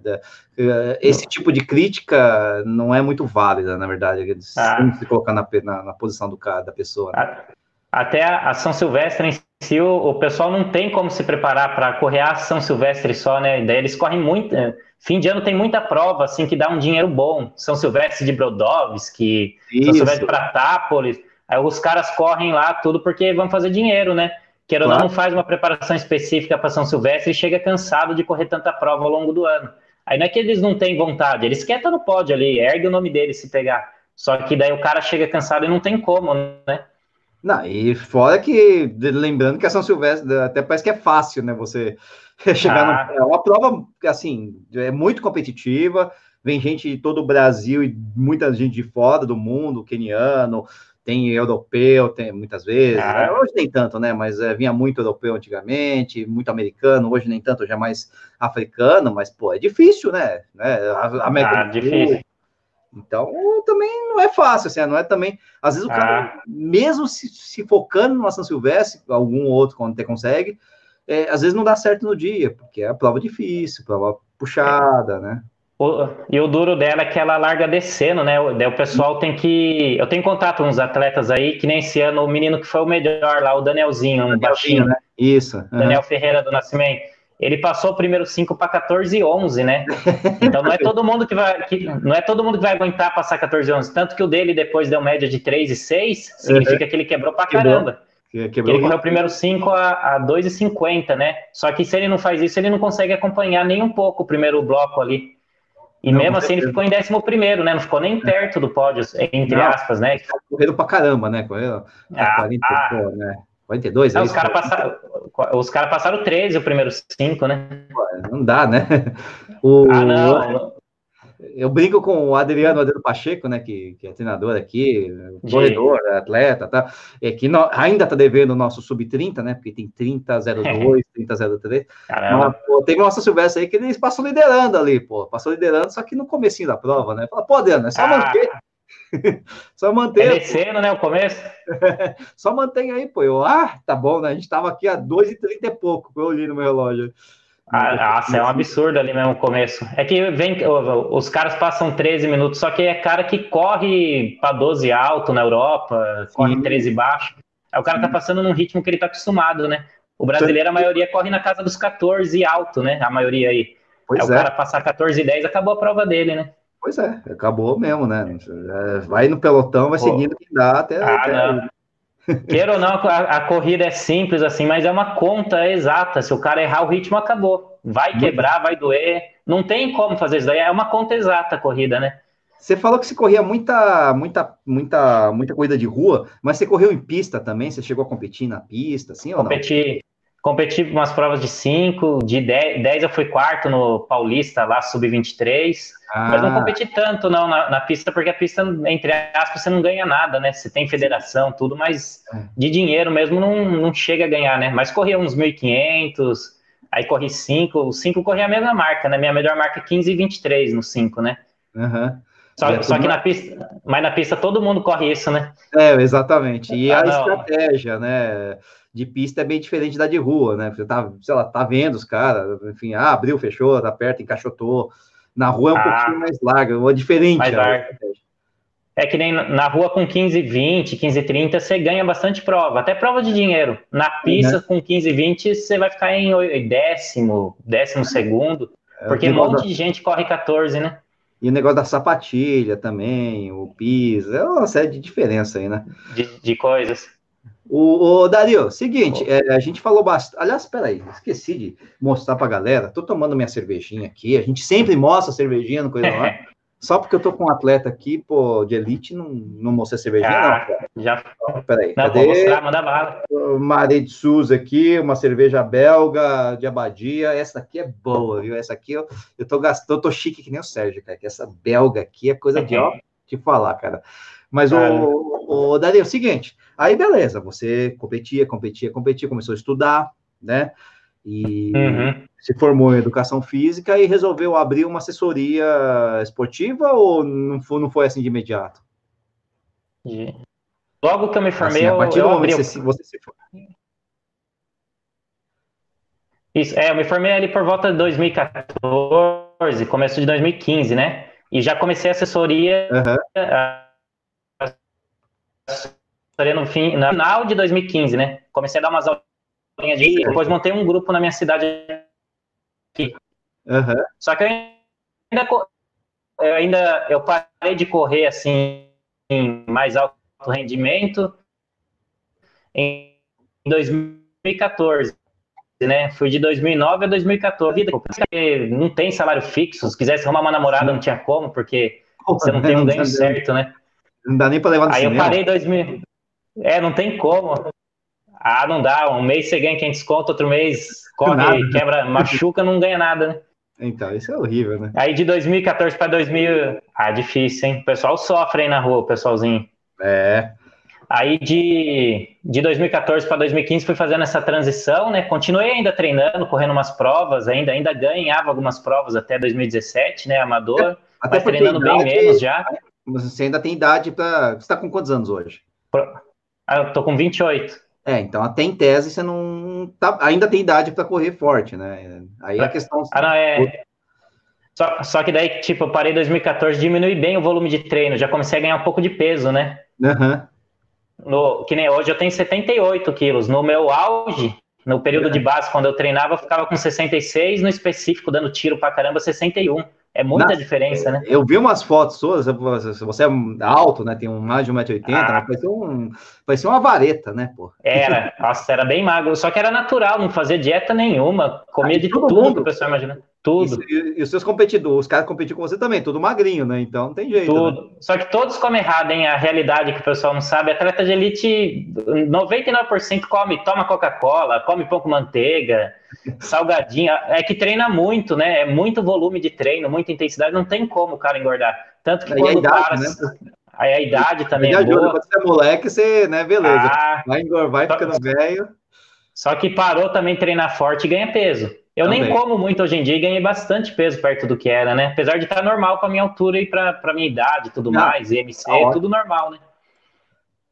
Eh, esse tipo de crítica não é muito válida, na verdade. Ah. Se colocar na, na, na, posição do cara, da pessoa. Né? Até a São Silvestre em si, o, o pessoal não tem como se preparar para correr a São Silvestre só, né? Daí eles correm muito. Eh, fim de ano tem muita prova, assim, que dá um dinheiro bom. São Silvestre de Brodowski, Isso. São Silvestre de Pratápolis. Aí os caras correm lá tudo porque vão fazer dinheiro, né? Quer claro. não, faz uma preparação específica para São Silvestre e chega cansado de correr tanta prova ao longo do ano. Aí não é que eles não têm vontade, eles querem estar no pódio ali, ergue o nome deles se pegar. Só que daí o cara chega cansado e não tem como, né? Não, e fora que, lembrando que a São Silvestre até parece que é fácil, né? Você [LAUGHS] chegar ah. no. É uma prova, assim, é muito competitiva, vem gente de todo o Brasil e muita gente de fora do mundo, keniano, tem europeu, tem muitas vezes. Ah. Né? Hoje nem tanto, né? Mas é, vinha muito europeu antigamente, muito americano, hoje nem tanto, já mais africano, mas, pô, é difícil, né? né? A, América ah, difícil. Então, também não é fácil, assim, não é também. Às vezes o cara, ah. mesmo se, se, focando numa São Silvestre, algum outro quando até consegue, é, às vezes não dá certo no dia, porque é a prova difícil, prova puxada, né? O, e o duro dela é que ela larga descendo, né? Daí o pessoal tem que. Eu tenho contato com uns atletas aí, que nem esse ano o menino que foi o melhor lá, o Danielzinho, um baixinho. Né? Isso. Uhum. Daniel Ferreira do Nascimento. Ele passou o primeiro 5 para 14 e 11, né? Então não é todo mundo que vai. Que, não é todo mundo que vai aguentar passar 14 e 11. Tanto que o dele depois deu média de 3 e 6, significa uhum. que ele quebrou pra caramba. Quebrou. Ele correu o primeiro 5 a, a 2,50, né? Só que se ele não faz isso, ele não consegue acompanhar nem um pouco o primeiro bloco ali. E não, mesmo assim ele ficou em 11 primeiro, né? Não ficou nem perto do pódio, entre não, aspas, né? Correram pra caramba, né? Correram ah, 40, ah, pô, né? 42, é, é os caras passaram, os cara passaram 13 o primeiro 5, né? Não dá, né? O, ah, não. Eu brinco com o Adriano, Adriano Pacheco, né, que, que é treinador aqui, corredor, de... atleta, tá? É que no, ainda tá devendo o nosso sub-30, né? Porque tem 30-02, 30-03. [LAUGHS] Mas, pô, teve uma Silvestre aí que eles passou liderando ali, pô. Passou liderando, só que no comecinho da prova, né? Fala, pô, Adriano, é só ah. manter. [LAUGHS] só manter. É descendo, né? O começo. [LAUGHS] só mantém aí, pô. Eu, ah, tá bom, né? A gente tava aqui a 2h30 e pouco, eu olhei no meu relógio. Ah, nossa, é um absurdo ali mesmo o começo. É que vem, os caras passam 13 minutos, só que é cara que corre para 12 alto na Europa, Sim. corre 13 baixo. Aí o cara tá passando num ritmo que ele tá acostumado, né? O brasileiro, a maioria corre na casa dos 14 alto, né? A maioria aí. Pois aí é. o cara passar 14 e 10, acabou a prova dele, né? Pois é, acabou mesmo, né? Vai no pelotão, vai seguindo que dá até. Ah, até... Queira ou não, a, a, corrida é simples assim, mas é uma conta exata. Se o cara errar o ritmo, acabou. Vai quebrar, vai doer. Não tem como fazer isso daí. É uma conta exata a corrida, né? Você falou que você corria muita, muita, muita, muita corrida de rua, mas você correu em pista também? Você chegou a competir na pista, assim ou Competi, competi umas provas de 5, de 10 eu fui quarto no Paulista, lá, sub-23. Ah. Mas não competi tanto, não, na, na, pista, porque a pista, entre aspas, você não ganha nada, né? Você tem federação, tudo, mas é. de dinheiro mesmo não, não chega a ganhar, né? Mas corria uns 1.500, aí corri 5, o 5 corria a mesma marca, né? Minha melhor marca é 15 e 23 no 5, né? Uhum. Só, só que na pista, mas na pista todo mundo corre isso, né? É, exatamente. E ah, a não. estratégia, né? De pista é bem diferente da de rua, né? Você tá, sei lá, tá vendo os caras, enfim, ah, abriu, fechou, tá perto, encaixotou. Na rua é um ah, pouquinho mais larga, é diferente. Mais larga. É que nem na rua com 15, 20, 15, 30, você ganha bastante prova, até prova de dinheiro. Na pista uhum. com 15, 20, você vai ficar em décimo, décimo segundo, é, porque um monte de gente corre 14, né? E o negócio da sapatilha também, o piso, é uma série de diferença aí, né? De, de coisas. O, o Dario, seguinte, é, a gente falou bastante. Aliás, peraí, esqueci de mostrar pra galera. Tô tomando minha cervejinha aqui. A gente sempre mostra cervejinha no Coisa [LAUGHS] Lá. Só porque eu tô com um atleta aqui, pô, de elite, não, não mostrei a cervejinha, ah, não. Já. Então, peraí. Não, cadê? vou mostrar, manda bala. Maré de Souza aqui, uma cerveja belga de abadia. Essa aqui é boa, viu? Essa aqui eu, eu tô gastando, eu tô chique que nem o Sérgio, cara. Que essa belga aqui é coisa de, ó, [LAUGHS] de falar, cara. Mas o, o Dario, é o seguinte, aí beleza, você competia, competia, competia, começou a estudar, né? E uhum. se formou em educação física e resolveu abrir uma assessoria esportiva ou não foi, não foi assim de imediato? Logo que eu me formei, assim, eu, eu abri... Você, você se Isso, é, eu me formei ali por volta de 2014, começo de 2015, né? E já comecei a assessoria, uhum no, fim, no final de 2015, né? Comecei a dar umas aulinhas de. Depois montei um grupo na minha cidade aqui. Uhum. Só que eu ainda, eu ainda eu parei de correr assim em mais alto rendimento em 2014, né? Fui de 2009 a 2014. Não tem salário fixo. Se quisesse arrumar uma namorada, não tinha como, porque você não tem um ganho certo, né? Não dá nem para levar no Aí cinema. eu parei em 2000. É, não tem como. Ah, não dá. Um mês você ganha 500 conto, outro mês corre, nada. quebra, machuca, não ganha nada, né? Então, isso é horrível, né? Aí de 2014 para 2000. Ah, difícil, hein? O pessoal sofre aí na rua, o pessoalzinho. É. Aí de, de 2014 para 2015 fui fazendo essa transição, né? Continuei ainda treinando, correndo umas provas, ainda, ainda ganhava algumas provas até 2017, né? Amador, é, mas treinando bem menos já. Você ainda tem idade para. Você está com quantos anos hoje? Ah, eu tô com 28. É, então até em tese você não tá, ainda tem idade para correr forte, né? Aí a questão. Ah, não, é. Só, só que daí, tipo, eu parei em 2014, diminui bem o volume de treino, já comecei a ganhar um pouco de peso, né? Uhum. No, que nem hoje eu tenho 78 quilos. No meu auge, no período uhum. de base, quando eu treinava, eu ficava com 66, no específico, dando tiro pra caramba, 61. É muita Na, diferença, né? Eu vi umas fotos suas, você é alto, né? Tem um, mais de 1,80m, ah. parecia, um, parecia uma vareta, né, pô? Era, nossa, era bem magro, só que era natural, não fazia dieta nenhuma, comia de tudo mundo. que o pessoal imagina. Tudo. E, e, os seus competidores, os caras competiam com você também, tudo magrinho, né? Então não tem jeito. Tudo. Né? Só que todos comem errado, hein? A realidade que o pessoal não sabe. Atleta de elite, 99% come, toma Coca-Cola, come pão com manteiga, [LAUGHS] salgadinho. É que treina muito, né? É muito volume de treino, muita intensidade, não tem como o cara engordar. Tanto que quando idade, para. Né? Aí a idade também a idade, é boa. Quando você é moleque, você, né, beleza. Ah, vai engordar, vai ficando velho. Só que parou também treinar forte e ganha peso. Eu Também. nem como muito hoje em dia e ganhei bastante peso perto do que era, né? Apesar de estar normal para minha altura e para minha idade e tudo não, mais, IMC, tá tudo normal, né?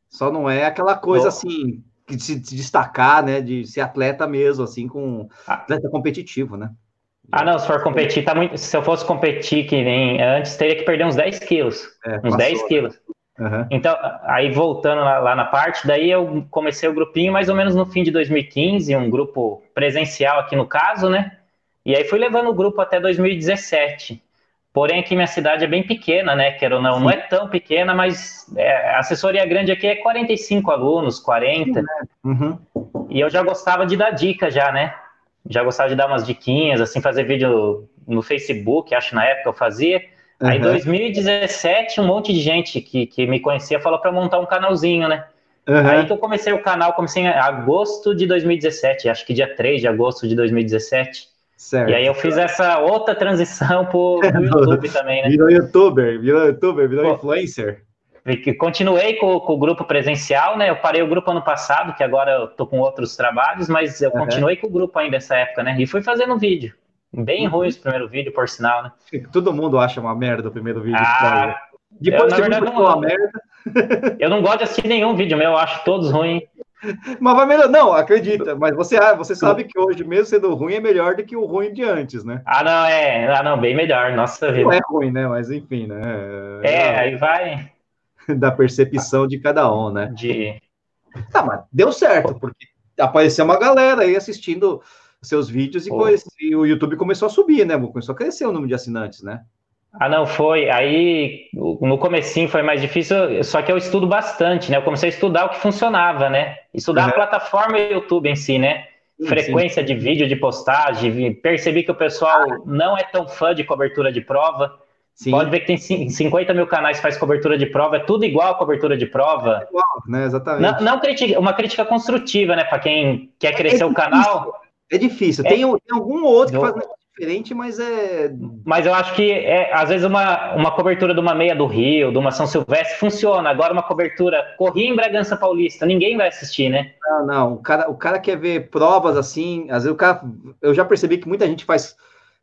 Só não é aquela coisa assim, de se destacar, né? De ser atleta mesmo, assim, com ah. atleta competitivo, né? Ah, não, se for competir, tá muito. Se eu fosse competir que nem antes, teria que perder uns 10 quilos. É, uns passou, 10 quilos. Uhum. Então, aí voltando lá, lá, na parte, daí eu comecei o grupinho mais ou menos no fim de 2015, um grupo presencial aqui no caso, né? E aí fui levando o grupo até 2017. Porém, aqui minha cidade é bem pequena, né? Quero ou não, Sim. não é tão pequena, mas é, a assessoria grande aqui é 45 alunos, 40. Sim, né? uhum. E eu já gostava de dar dica já, né? Já gostava de dar umas diquinhas, assim, fazer vídeo no Facebook, acho na época eu fazia. Uhum. Aí, em 2017, um monte de gente que, que me conhecia falou para montar um canalzinho, né? Uhum. Aí que eu comecei o canal, comecei em agosto de 2017, acho que dia 3 de agosto de 2017. Certo. E aí eu fiz essa outra transição pro, pro [LAUGHS] YouTube também, né? Virou youtuber, virou youtuber, virou Pô, influencer. Continuei com, com, o grupo presencial, né? Eu parei o grupo ano passado, que agora eu tô com outros trabalhos, mas eu uhum. continuei com o grupo ainda nessa época, né? E fui fazendo vídeo. Bem uhum. ruim esse primeiro vídeo, por sinal, né? Todo mundo acha uma merda o primeiro vídeo. Ah, Depois eu, na verdade, não, uma merda. [LAUGHS] Eu não gosto de assistir nenhum vídeo meu, eu acho todos ruins. Mas vai melhor. Não, acredita. Mas você, ah, você sabe que hoje, mesmo sendo ruim, é melhor do que o ruim de antes, né? Ah, não, é. Ah, não, bem melhor. Nossa vida. Não é ruim, né? Mas enfim, né? É, é aí vai. [LAUGHS] Da percepção de cada um, né? De. Tá, mas deu certo, porque apareceu uma galera aí assistindo seus vídeos e, coisa, e, o YouTube começou a subir, né? Começou a crescer o número de assinantes, né? Ah, não, foi. Aí no comecinho foi mais difícil, só que eu estudo bastante, né? Eu comecei a estudar o que funcionava, né? Estudar uhum. a plataforma YouTube em si, né? Frequência sim. de vídeo de postagem, percebi que o pessoal não é tão fã de cobertura de prova. Sim. Pode ver que tem 50 mil canais que faz cobertura de prova, é tudo igual a cobertura de prova. É igual, né? Exatamente. Não, não critica, uma crítica construtiva, né? Para quem quer crescer é o canal. É difícil. Tem, é. tem algum outro que faz diferente, mas é. Mas eu acho que é, às vezes uma, uma cobertura de uma meia do Rio, de uma São Silvestre, funciona. Agora, uma cobertura corria em Bragança Paulista, ninguém vai assistir, né? Não, não. O cara, o cara quer ver provas assim. Às vezes o cara. Eu já percebi que muita gente faz.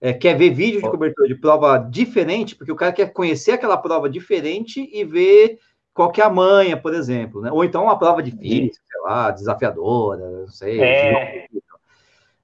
É, quer ver vídeo de cobertura de prova diferente, porque o cara quer conhecer aquela prova diferente e ver qual que é a manha, por exemplo, né? Ou então uma prova difícil, sei lá, desafiadora, não sei. É...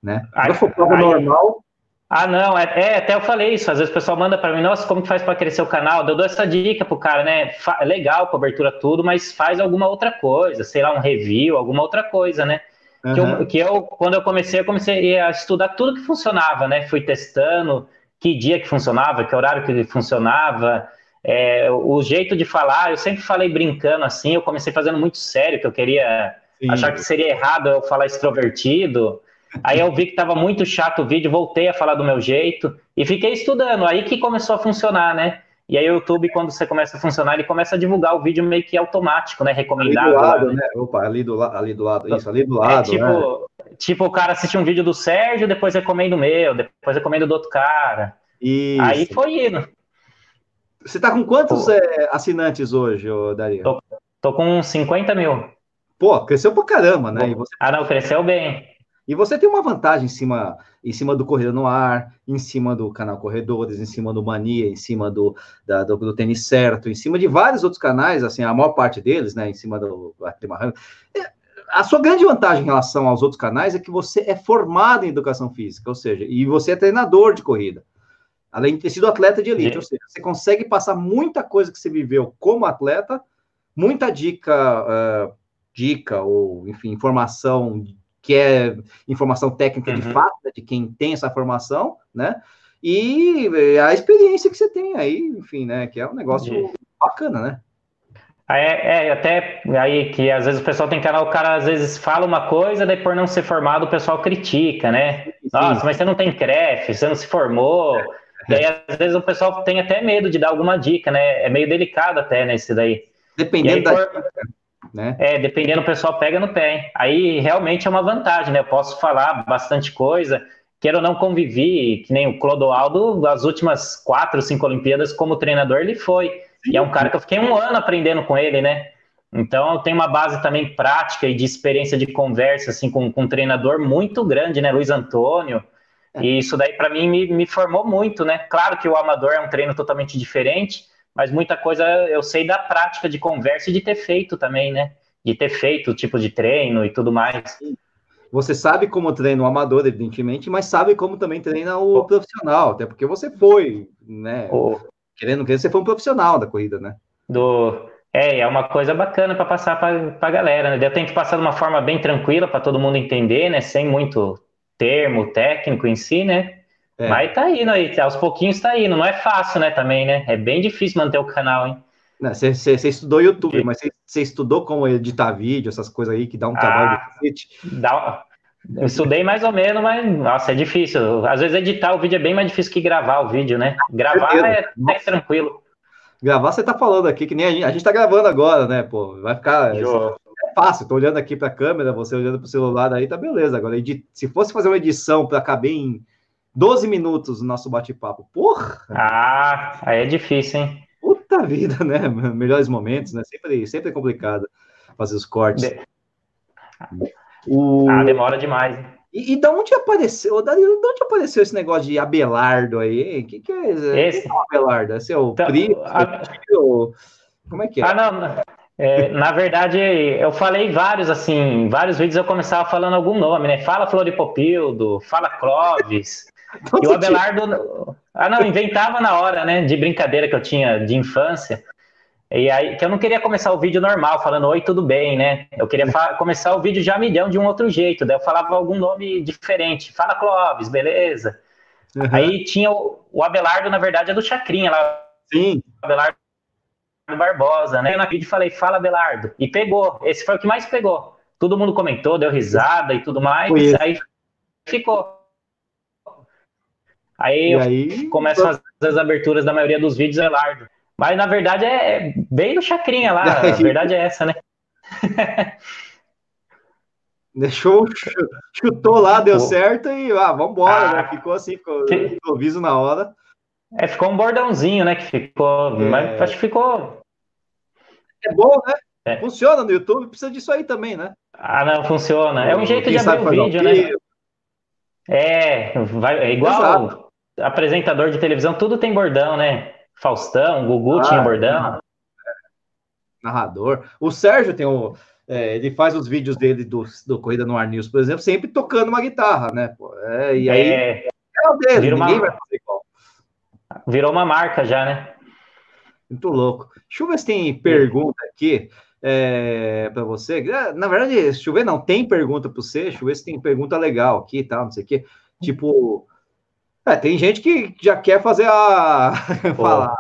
Né? For prova normal, ah, não, é, é, até eu falei isso. Às vezes o pessoal manda para mim, nossa, como que faz para crescer o canal? Eu dou essa dica pro cara, né? Fa legal, cobertura, tudo, mas faz alguma outra coisa, sei lá, um review, alguma outra coisa, né? Uhum. Que, eu, que eu, quando eu comecei, eu comecei a estudar tudo que funcionava, né? Fui testando que dia que funcionava, que horário que funcionava, é, o jeito de falar. Eu sempre falei brincando assim, eu comecei fazendo muito sério, que eu queria Sim. achar que seria errado eu falar extrovertido. Aí eu vi que estava muito chato o vídeo, voltei a falar do meu jeito e fiquei estudando. Aí que começou a funcionar, né? E aí o YouTube, quando você começa a funcionar, ele começa a divulgar o vídeo meio que automático, né? Recomendado. Ali do lado, lá, né? Opa, ali do, ali do lado, isso, ali do é lado. É, tipo, né? tipo, o cara assiste um vídeo do Sérgio, depois recomenda o meu, depois recomenda do outro cara. Isso. Aí foi indo. Você tá com quantos é, assinantes hoje, Daria? Tô, tô com 50 mil. Pô, cresceu pra caramba, né? Você... Ah, não, cresceu bem. E você tem uma vantagem em cima, em cima do Corrida no Ar, em cima do canal Corredores, em cima do Mania, em cima do, da, do, do, Tênis Certo, em cima de vários outros canais, assim, a maior parte deles, né, em cima do é, A sua grande vantagem em relação aos outros canais é que você é formado em educação física, ou seja, e você é treinador de corrida, além de ter sido atleta de elite, é. ou seja, você consegue passar muita coisa que você viveu como atleta, muita dica, uh, dica ou, enfim, informação que é informação técnica uhum. de fato, né, de quem tem essa formação, né? E a experiência que você tem aí, enfim, né? Que é um negócio uhum. bacana, né? É, é, até aí que às vezes o pessoal tem canal, o cara às vezes fala uma coisa, daí por não ser formado o pessoal critica, né? Sim. Nossa, mas você não tem CREF, você não se formou. Daí às vezes o pessoal tem até medo de dar alguma dica, né? É meio delicado até nesse daí. Dependendo aí, da por... Né? É, dependendo, o pessoal pega no pé. Aí realmente é uma vantagem, né? Eu posso falar bastante coisa. Quero não convivi, que nem o Clodoaldo, as últimas quatro, cinco Olimpíadas, como treinador, ele foi. E é um cara que eu fiquei um ano aprendendo com ele, né? Então eu tenho uma base também prática e de experiência de conversa, assim, com, com um treinador muito grande, né? Luiz Antônio. E isso daí, para mim, me, me formou muito, né? Claro que o amador é um treino totalmente diferente, mas muita coisa eu sei da prática de conversa e de ter feito também, né? De ter feito o tipo de treino e tudo mais. Você sabe como treina o amador, evidentemente, mas sabe como também treina o profissional, até porque você foi, né? Oh. Querendo, querendo, você foi um profissional da corrida, né? Do, é, é uma coisa bacana para passar para a galera, né? Eu que passar de uma forma bem tranquila para todo mundo entender, né? Sem muito termo técnico em si, né? É. Mas tá indo aí, aos pouquinhos tá indo. Não é fácil, né, também, né? É bem difícil manter o canal, hein? Você estudou YouTube, mas você estudou como editar vídeo, essas coisas aí que dá um trabalho ah, dá, Eu estudei mais ou menos, mas nossa, é difícil. Às vezes editar o vídeo é bem mais difícil que gravar o vídeo, né? Gravar é, é, tranquilo. Gravar, você tá falando aqui, que nem a gente, a gente tá gravando agora, né, pô? Vai ficar. É fácil, tô olhando aqui pra câmera, você olhando pro celular aí, tá beleza. Agora, se fosse fazer uma edição para caber em 12 minutos o nosso bate-papo. Porra! Ah, aí é difícil, hein? Puta vida, né? [LAUGHS] Melhores momentos, né? Sempre, sempre é complicado fazer os cortes. De... O... Ah, demora demais. E, e da onde apareceu, da onde apareceu esse negócio de Abelardo aí? O que, que é esse? é o Abelardo? Esse é o então, primo? A... Como é que é? Ah, não. É, na verdade, eu falei vários, assim, vários vídeos eu começava falando algum nome, né? Fala Floripopildo, fala Clóvis, e o Abelardo. Ah, não, inventava na hora, né? De brincadeira que eu tinha de infância. E aí, que eu não queria começar o vídeo normal, falando oi, tudo bem, né? Eu queria começar o vídeo já milhão de um outro jeito. Daí eu falava algum nome diferente. Fala Clóvis, beleza? Uhum. Aí tinha o, o, Abelardo, na verdade, é do Chacrinha lá. Sim. Abelardo Barbosa, né? Eu na vídeo falei, fala Abelardo. E pegou. Esse foi o que mais pegou. Todo mundo comentou, deu risada e tudo mais. Aí ficou. Aí, aí eu começo a fazer as aberturas da maioria dos vídeos, é Lardo. Mas na verdade é bem no chacrinha lá, a [LAUGHS] verdade é essa, né? [LAUGHS] Deixou, chutou lá, deu Pô. certo e ah, vambora, ah, né? Ficou assim, ficou que... improviso na hora. É, ficou um bordãozinho, né? Que ficou. É... Mas acho que ficou. É bom, né? É. Funciona no YouTube, precisa disso aí também, né? Ah, não, funciona. É um jeito Quem de abrir o vídeo, né? É, vai, é igual Exato. Apresentador de televisão, tudo tem bordão, né? Faustão, Gugu ah, tinha bordão. É. Narrador. O Sérgio tem o. É, ele faz os vídeos dele do, do Corrida no Ar News, por exemplo, sempre tocando uma guitarra, né? É, e aí é, é o dele, ninguém uma, vai fazer igual. Virou uma marca já, né? Muito louco. Deixa eu ver se tem pergunta aqui é, para você. É, na verdade, deixa eu ver, não, tem pergunta para você, deixa eu ver se tem pergunta legal aqui e tal, não sei o quê. Tipo, é, tem gente que já quer fazer a, [LAUGHS] falar,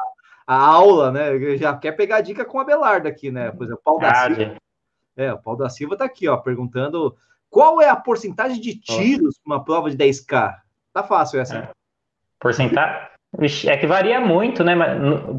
a aula, né? Já quer pegar dica com a Belarda aqui, né? Por exemplo, o Paulo da Silva. É, o Paulo da Silva tá aqui, ó, perguntando qual é a porcentagem de tiros para uma prova de 10K? Tá fácil essa. É. Porcentagem? É que varia muito, né?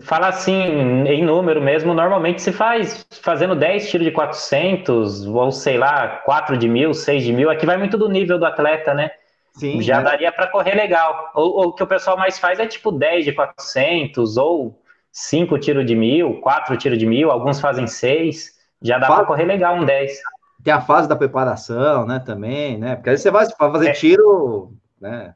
Fala assim, em número mesmo, normalmente se faz fazendo 10 tiros de 400, ou sei lá, 4 de mil, 6 de mil. Aqui vai muito do nível do atleta, né? Sim, Já é. daria para correr legal. Ou, o que o pessoal mais faz é tipo 10 de 400, ou 5 tiros de mil, 4 tiros de mil, alguns fazem 6. Já dá para correr legal um 10. Tem a fase da preparação, né? Também, né? Porque aí você vai fazer é. tiro, né?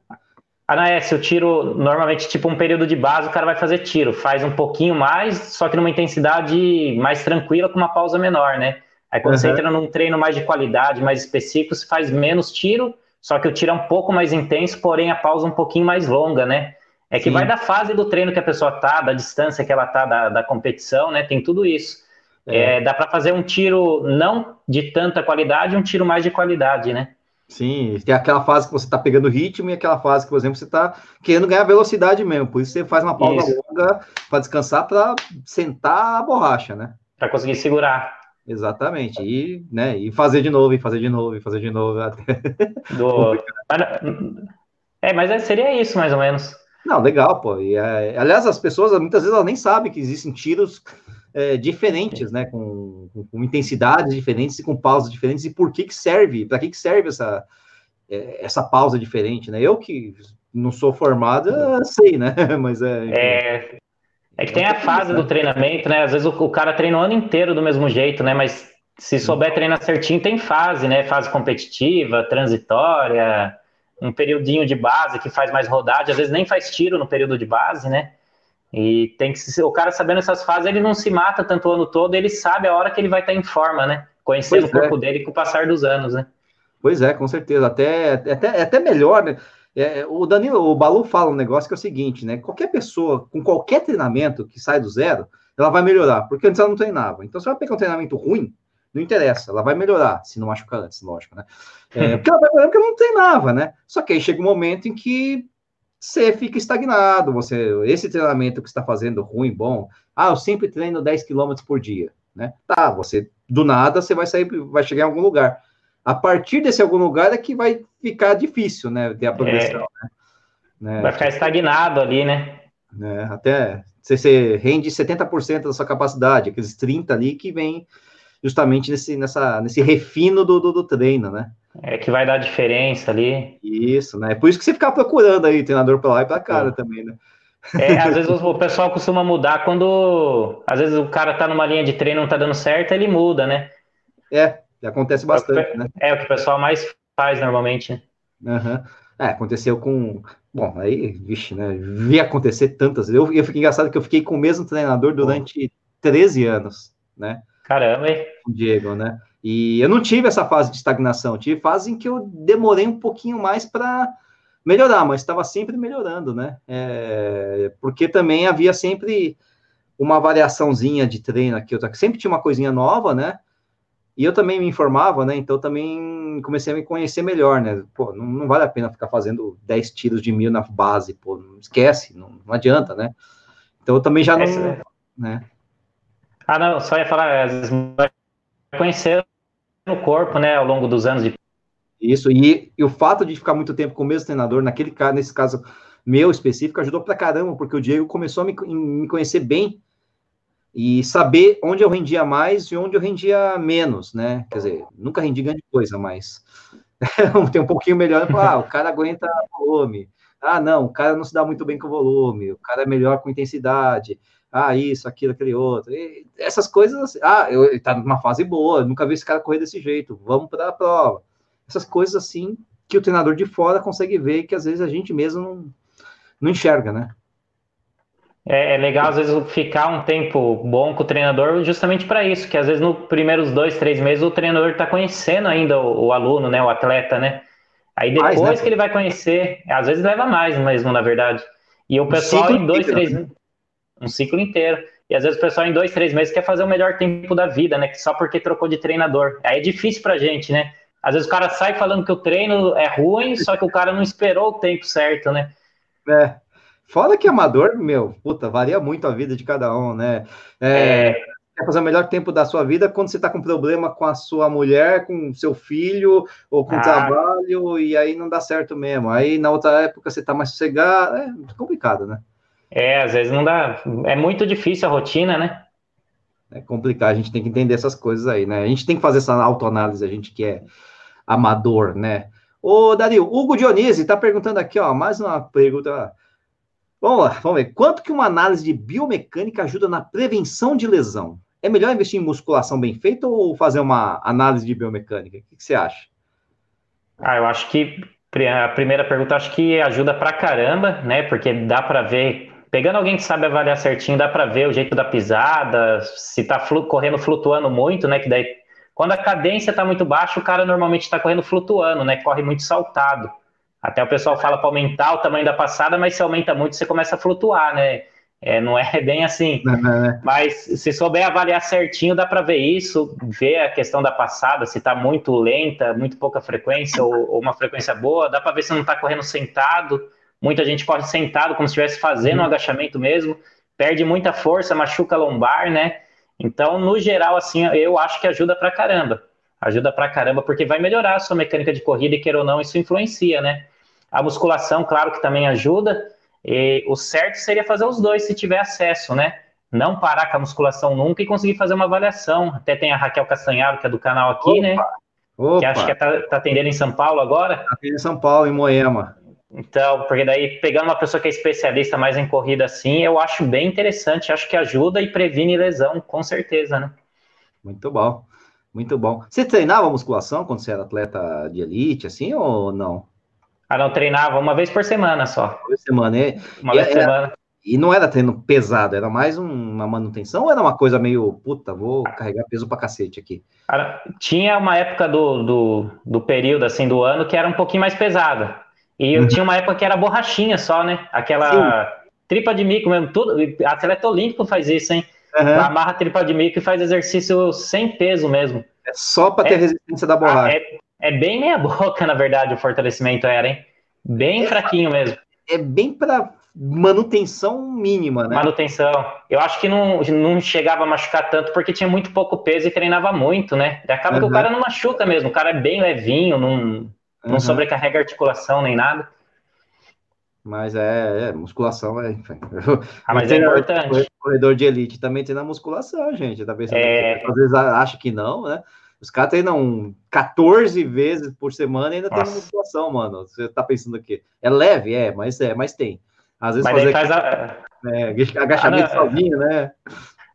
Ah, não é, se o tiro, normalmente, tipo um período de base, o cara vai fazer tiro, faz um pouquinho mais, só que numa intensidade mais tranquila, com uma pausa menor, né? Aí quando uhum. você entra num treino mais de qualidade, mais específico, você faz menos tiro, só que o tiro é um pouco mais intenso, porém a pausa um pouquinho mais longa, né? É que Sim. vai da fase do treino que a pessoa tá, da distância que ela tá da, da competição, né? Tem tudo isso. É. É, dá para fazer um tiro não de tanta qualidade, um tiro mais de qualidade, né? Sim, tem aquela fase que você está pegando ritmo e aquela fase que, por exemplo, você está querendo ganhar velocidade mesmo. Por isso você faz uma pausa isso. longa para descansar, para sentar a borracha, né? Para conseguir segurar. Exatamente. E, né, e fazer de novo, e fazer de novo, e fazer de novo. Até... [LAUGHS] Do... é, mas é, seria isso, mais ou menos. Não, legal, pô. E, é, aliás, as pessoas muitas vezes elas nem sabem que existem tiros é, diferentes, né, com, com, intensidades diferentes e com pausas diferentes, e por que que serve, para que que serve essa, é, essa pausa diferente, né? Eu que não sou formado, sei, né? [LAUGHS] Mas é... É, é que tem a fase do treinamento, né? Às vezes o, o cara treina o ano inteiro do mesmo jeito, né? Mas se souber treinar certinho, tem fase, né? Fase competitiva, transitória, um periodinho de base que faz mais rodagem, às vezes nem faz tiro no período de base, né? E tem que o cara sabendo essas fases, ele não se mata tanto o ano todo, ele sabe a hora que ele vai estar em forma, né? Conhecendo pois o corpo é. dele com o passar dos anos, né? Pois é, com certeza. Até, até, até melhor, né? É, o Danilo, o Balu fala um negócio que é o seguinte, né? Qualquer pessoa, com qualquer treinamento que sai do zero, ela vai melhorar, porque antes ela não treinava. Então, se ela pegar um treinamento ruim, não interessa, ela vai melhorar, se não machucar antes, lógico, né? É, porque ela vai melhorar porque ela não treinava, né? Só que aí chega um momento em que você fica estagnado. Você, esse treinamento que está fazendo ruim, bom, ah, eu sempre treino 10 km por dia, né? Tá, você do nada você vai sair, vai chegar em algum lugar. A partir desse algum lugar é que vai ficar difícil, né? Ter a progressão, é, né? Vai ficar estagnado ali, né? né? Até você, você rende 70% da sua capacidade, aqueles 30 ali que vem justamente nesse, nessa, nesse refino do, do, do treino, né? É que vai dar diferença ali. Isso, né? É por isso que você fica procurando aí treinador para lá e para cá é. também, né? É, às vezes o pessoal costuma mudar quando. Às vezes o cara tá numa linha de treino não tá dando certo, ele muda, né? É, acontece bastante, é o, né? É o que o pessoal mais faz normalmente. Uhum. É, aconteceu com. Bom, aí, vixe, né? Vi acontecer tantas vezes. Eu, eu fiquei engraçado que eu fiquei com o mesmo treinador durante 13 anos, né? Caramba, hein? O Diego, né? E eu não tive essa fase de estagnação, tive fase em que eu demorei um pouquinho mais para melhorar, mas estava sempre melhorando, né? É, porque também havia sempre uma variaçãozinha de treino aqui, outra, sempre tinha uma coisinha nova, né? E eu também me informava, né? Então também comecei a me conhecer melhor, né? Pô, não, não vale a pena ficar fazendo 10 tiros de mil na base, pô, não esquece, não, não adianta, né? Então eu também já não. Essa, né? Ah, não, só ia falar, às vezes vai conhecer no corpo, né, ao longo dos anos de. Isso, e, e o fato de ficar muito tempo com o mesmo treinador, naquele caso, nesse caso meu específico, ajudou pra caramba, porque o Diego começou a me, me conhecer bem e saber onde eu rendia mais e onde eu rendia menos, né? Quer dizer, nunca rendi grande coisa, mas [LAUGHS] tem um pouquinho melhor. Ah, o cara aguenta volume. Ah, não, o cara não se dá muito bem com volume. O cara é melhor com intensidade. Ah, isso, aquilo, aquele outro. E essas coisas. Ah, eu, ele tá numa fase boa. Nunca vi esse cara correr desse jeito. Vamos para a prova. Essas coisas assim que o treinador de fora consegue ver que às vezes a gente mesmo não, não enxerga, né? É, é, legal, às vezes, ficar um tempo bom com o treinador justamente para isso, que às vezes nos primeiros dois, três meses o treinador está conhecendo ainda o, o, aluno, né, o atleta, né? Aí depois mais, né? que ele vai conhecer, às vezes leva mais mesmo, na verdade. E o pessoal um em dois, três né? um ciclo inteiro. E às vezes o pessoal em dois, três meses quer fazer o melhor tempo da vida, né? Só porque trocou de treinador. Aí é difícil pra gente, né? Às vezes o cara sai falando que o treino é ruim, só que o cara não esperou o tempo certo, né? É. Fora que amador, meu, puta, varia muito a vida de cada um, né? É, é... Quer fazer o melhor tempo da sua vida quando você tá com problema com a sua mulher, com seu filho, ou com o ah. trabalho, e aí não dá certo mesmo. Aí na outra época você tá mais sossegado, é complicado, né? É, às vezes não dá. É muito difícil a rotina, né? É complicado, a gente tem que entender essas coisas aí, né? A gente tem que fazer essa autoanálise, a gente que é amador, né? Ô, Dario, Hugo Dionísio tá perguntando aqui, ó, mais uma pergunta. Vamos lá, vamos ver. Quanto que uma análise de biomecânica ajuda na prevenção de lesão? É melhor investir em musculação bem feita ou fazer uma análise de biomecânica? O que, que você acha? Ah, eu acho que a primeira pergunta acho que ajuda pra caramba, né? Porque dá para ver, pegando alguém que sabe avaliar certinho, dá para ver o jeito da pisada, se tá flu, correndo flutuando muito, né? Que daí, quando a cadência tá muito baixa, o cara normalmente está correndo flutuando, né? Corre muito saltado. Até o pessoal fala para aumentar o tamanho da passada, mas se aumenta muito, você começa a flutuar, né? É, não é bem assim. Uhum. Mas se souber avaliar certinho, dá para ver isso, ver a questão da passada, se está muito lenta, muito pouca frequência ou, ou uma frequência boa, dá para ver se não está correndo sentado. Muita gente corre sentado, como se estivesse fazendo uhum. um agachamento mesmo, perde muita força, machuca a lombar, né? Então, no geral, assim, eu acho que ajuda pra caramba. Ajuda pra caramba, porque vai melhorar a sua mecânica de corrida e, queira ou não, isso influencia, né? A musculação, claro que também ajuda. E o certo seria fazer os dois se tiver acesso, né? Não parar com a musculação nunca e conseguir fazer uma avaliação. Até tem a Raquel Castanharo, que é do canal aqui, né? Opa, né? Opa. Que acho que está tá atendendo em São Paulo agora. Está atendendo em São Paulo, em Moema. Então, porque daí, pegando uma pessoa que é especialista mais em corrida assim, eu acho bem interessante, acho que ajuda e previne lesão, com certeza, né? Muito bom, muito bom. Você treinava musculação quando você era atleta de elite, assim, ou não? Ah, não, treinava uma vez por semana só. Uma vez por semana, é? Uma e vez por semana. E não era treino pesado, era mais uma manutenção ou era uma coisa meio, puta, vou carregar peso pra cacete aqui? Cara, tinha uma época do, do, do, período, assim, do ano que era um pouquinho mais pesada. E eu uhum. tinha uma época que era borrachinha só, né? Aquela Sim. tripa de mico mesmo, tudo. Atleta olímpico faz isso, hein? Uhum. Amarra tripa de mico e faz exercício sem peso mesmo. É só para ter é, resistência da borracha. É, é bem meia [LAUGHS] boca, na verdade, o fortalecimento era, hein? Bem é, fraquinho mesmo. É bem para manutenção mínima, né? Manutenção. Eu acho que não, não chegava a machucar tanto porque tinha muito pouco peso e treinava muito, né? E acaba uhum. que o cara não machuca mesmo, o cara é bem levinho, não, não uhum. sobrecarrega articulação nem nada. Mas é, é musculação é. Ah, mas é importante. Corredor de elite também tem na musculação, gente. Tá pensando é... Às vezes acha que não, né? Os caras treinam 14 vezes por semana e ainda Nossa. tem musculação, mano. Você tá pensando aqui. É leve, é, mas é, mas tem. Às vezes mas fazer faz a... é, [LAUGHS] agachamento ah, sozinho, né?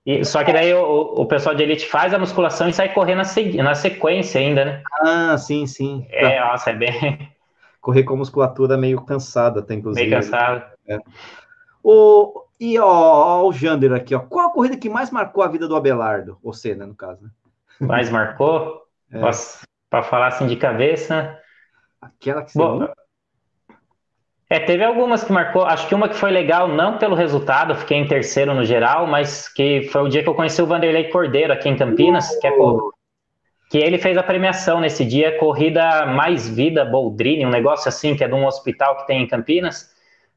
E, só que daí o, o, pessoal de elite faz a musculação e sai correndo na, na sequência ainda, né? Ah, sim, sim. É, tá. nossa, é bem. [LAUGHS] Correr com a musculatura meio cansada, tem inclusive. Meio cansado. É. O, e ó, ó, o Jander aqui, ó. Qual a corrida que mais marcou a vida do Abelardo? Você, né, no caso, né? Mais marcou? É. Para falar assim de cabeça. Aquela que você Bom, É, teve algumas que marcou. Acho que uma que foi legal, não pelo resultado, fiquei em terceiro no geral, mas que foi o dia que eu conheci o Vanderlei Cordeiro aqui em Campinas, que é, que ele fez a premiação nesse dia, corrida Mais Vida Boldrini, um negócio assim, que é de um hospital que tem em Campinas.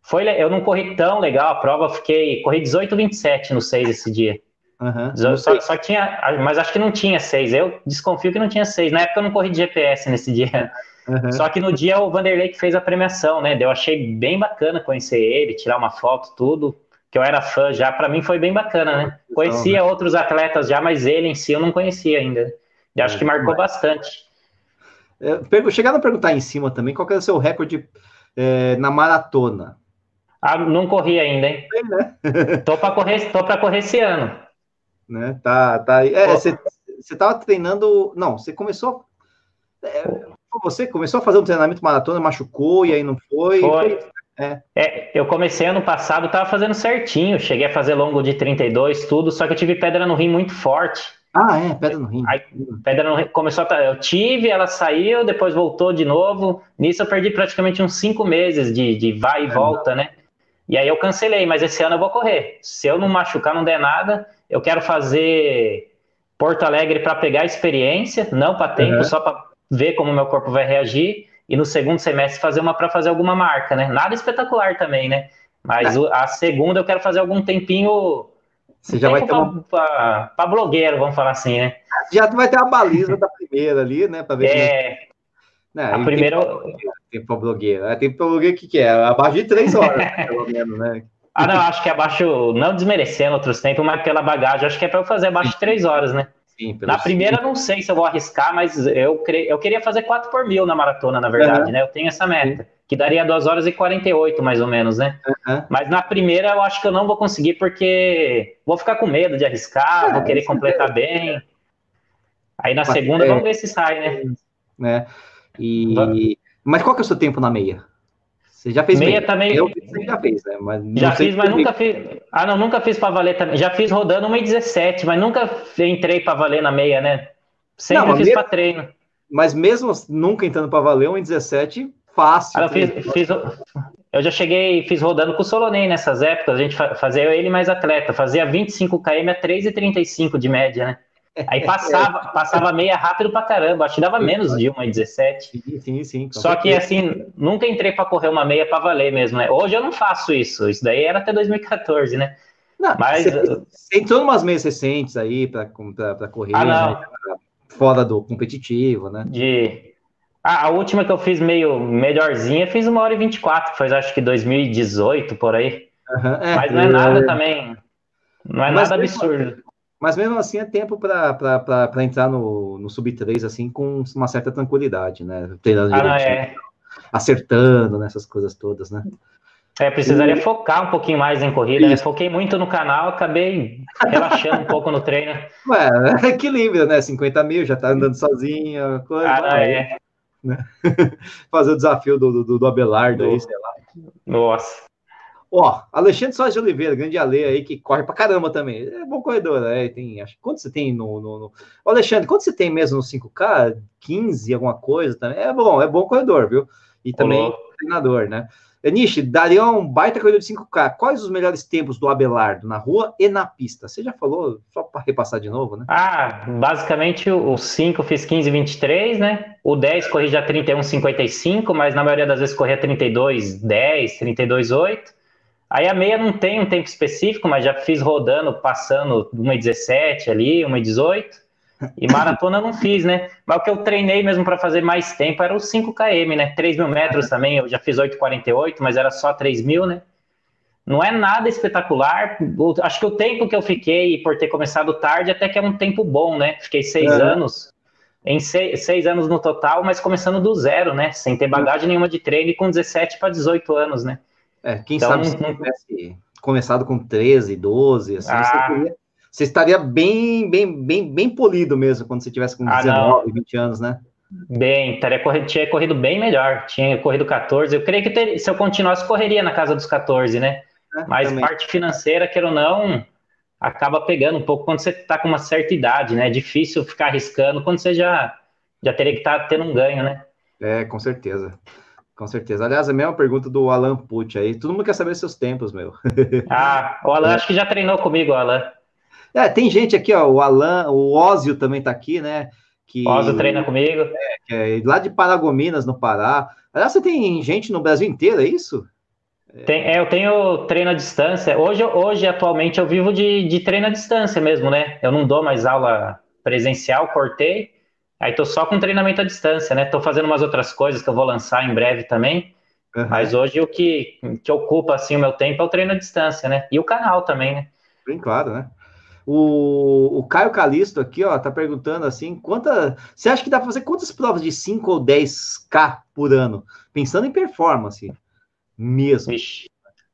Foi, eu não corri tão legal a prova, fiquei corri 18,27 no 6 esse dia. Uhum, só, só, tinha, mas acho que não tinha 6. Eu desconfio que não tinha 6. Na época eu não corri de GPS nesse dia. Uhum. Só que no dia o Vanderlei que fez a premiação, né? Eu achei bem bacana conhecer ele, tirar uma foto, tudo. Que eu era fã já, para mim foi bem bacana, né? Conhecia então, outros atletas já, mas ele em si eu não conhecia ainda. E acho que marcou bastante. É, chegaram a perguntar em cima também qual que é o seu recorde é, na maratona. Ah, não corri ainda, hein? Bem, né? tô para correr, tô para correr esse ano. Né? Tá, tá. É, você estava treinando. Não, você começou. É, você começou a fazer um treinamento maratona, machucou e aí não foi. Foi. foi é. é. eu comecei ano passado, estava fazendo certinho. Cheguei a fazer longo de 32, tudo, só que eu tive pedra no rim muito forte. Ah, é, pedra no rim. Aí, pedra no rim começou a. Eu tive, ela saiu, depois voltou de novo. Nisso eu perdi praticamente uns cinco meses de, de vai e é, volta, né? E aí eu cancelei, mas esse ano eu vou correr. Se eu não machucar, não der nada, eu quero fazer Porto Alegre para pegar experiência, não para tempo, uhum. só para ver como meu corpo vai reagir. E no segundo semestre fazer uma para fazer alguma marca, né? Nada espetacular também, né? Mas é. a segunda eu quero fazer algum tempinho você já vai ter uma... para blogueiro, vamos falar assim, né? Já vai ter a baliza da primeira ali, né? Para ver é... Não, a primeira. Tempo para blogueiro. É, tempo para blogueiro, o que, que é? Abaixo de três horas, [LAUGHS] pelo menos, né? Ah, não, acho que abaixo, não desmerecendo outros tempos, mas pela bagagem, acho que é para eu fazer abaixo de três horas, né? Sim, na primeira, não sei se eu vou arriscar, mas eu, cre... eu queria fazer 4 por mil na maratona, na verdade, uhum. né? Eu tenho essa meta, que daria 2 horas e 48, mais ou menos, né? Uhum. Mas na primeira, eu acho que eu não vou conseguir, porque vou ficar com medo de arriscar, é, vou querer completar é. bem. Aí na segunda, é... vamos ver se sai, né? né? E... Mas qual que é o seu tempo na meia? Você já fez meia, meia. também? Eu você já fez, né? Mas já fiz, mas nunca fiz. Ah, não, nunca fiz para valer também. Já fiz rodando 1,17, mas nunca entrei para valer na meia, né? Sempre não, fiz para treino. Mas mesmo nunca entrando para valer 1,17, fácil. Ah, eu, fiz, fiz, eu já cheguei, fiz rodando com o Solonei nessas épocas. A gente fazia ele mais atleta, fazia 25 km a 3,35 de média, né? Aí passava, passava meia rápido pra caramba, acho que dava menos de uma 17. Sim, sim, sim. Só que assim, nunca entrei para correr uma meia para valer mesmo, né? Hoje eu não faço isso. Isso daí era até 2014, né? Não, mas você entrou umas meias recentes aí para correr, ah, né? fora do competitivo, né? De ah, a última que eu fiz meio melhorzinha, fiz uma hora e 24, foi acho que 2018 por aí. Uhum, é, mas não é nada é... também. Não é mas nada absurdo. Mas mesmo assim é tempo para entrar no, no sub-3 assim com uma certa tranquilidade, né? Treinando ah, é. acertando nessas coisas todas, né? É, precisaria e... focar um pouquinho mais em corrida. Né? Foquei muito no canal, acabei relaxando um pouco no treino. [LAUGHS] Ué, é equilíbrio, né? 50 mil, já tá andando sozinho, coisa. Ah, não, é. Né? [LAUGHS] Fazer o desafio do, do, do Abelardo aí, sei lá. Nossa. Ó, Alexandre Soares de Oliveira, grande Ale aí, que corre pra caramba também. É bom corredor, né? Tem, acho, quanto você tem no, no, no... Alexandre, quanto você tem mesmo no 5K? 15, alguma coisa também? É bom, é bom corredor, viu? E também Olá. treinador, né? Nishi, daria um baita corredor de 5K. Quais os melhores tempos do Abelardo na rua e na pista? Você já falou, só para repassar de novo, né? Ah, basicamente o 5 fiz 15, 23, né? O 10 corri já 31, 55, mas na maioria das vezes corria 32, 10, 32, 8. Aí a meia não tem um tempo específico, mas já fiz rodando, passando uma 17 ali, uma 18. E maratona não fiz, né? Mas o que eu treinei mesmo para fazer mais tempo era os 5 km, né? 3 mil metros também, eu já fiz 8,48, mas era só 3 mil, né? Não é nada espetacular. Acho que o tempo que eu fiquei, por ter começado tarde, até que é um tempo bom, né? Fiquei seis é. anos, em seis, seis, anos no total, mas começando do zero, né? Sem ter bagagem nenhuma de treino e com 17 para 18 anos, né? É, quem então, sabe se tivesse começado com 13, 12, assim, ah, você teria você estaria bem, bem, bem, bem polido mesmo quando você tivesse com 19, ah, 20 anos, né? Bem, teria corrido, tinha corrido bem melhor, tinha corrido 14. Eu creio que ter, se eu continuasse, correria na casa dos 14, né? É, Mas também. parte financeira, queira ou não, acaba pegando um pouco quando você está com uma certa idade, né? É difícil ficar arriscando quando você já, já teria que estar tá tendo um ganho, né? É, com certeza. Com certeza. Aliás, a mesma pergunta do Alan Pucci aí. Todo mundo quer saber seus tempos, meu. [LAUGHS] Ah, o Alan é. acho que já treinou comigo, Alan. É, tem gente aqui, ó, o Alan, o Ózio também tá aqui, né? Que, Osa treina comigo. É, é lá de Paragominas, no Pará. Aliás, você tem gente no Brasil inteiro, é isso? Tem, é, eu tenho treino à distância. Hoje, hoje atualmente, eu vivo de, de treino à distância mesmo, né? Eu não dou mais aula presencial, cortei. Aí tô só com treinamento à distância, né? Tô fazendo umas outras coisas que eu vou lançar em breve também. Uhum. Mas hoje o que, que ocupa assim o meu tempo é o treino à distância, né? E o canal também, né? Bem claro, né? O, o Caio Calisto aqui, ó, tá perguntando assim, quanta. Você acha que dá para fazer quantas provas de 5 ou 10K por ano? Pensando em performance mesmo. Vixe.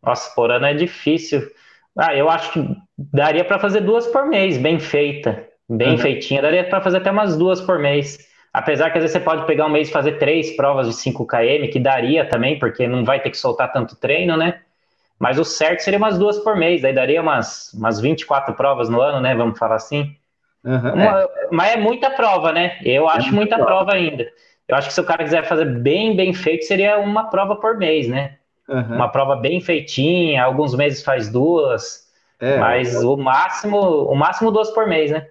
Nossa, por ano é difícil. Ah, eu acho que daria para fazer duas por mês, bem feita, bem uhum. feitinha. Daria para fazer até umas duas por mês. Apesar que às vezes você pode pegar um mês e fazer três provas de 5 km, que daria também, porque não vai ter que soltar tanto treino, né? Mas o certo seria umas duas por mês, daí daria umas, umas 24 provas no ano, né? Vamos falar assim. Uhum, Uma, é. Mas é muita prova, né? Eu é acho muita prova. prova ainda. Eu acho que se o cara quiser fazer bem, bem feito, seria uma prova por mês, né? Uhum. Uma prova bem feitinha, alguns meses faz duas, é, mas o máximo, o máximo duas por mês, né?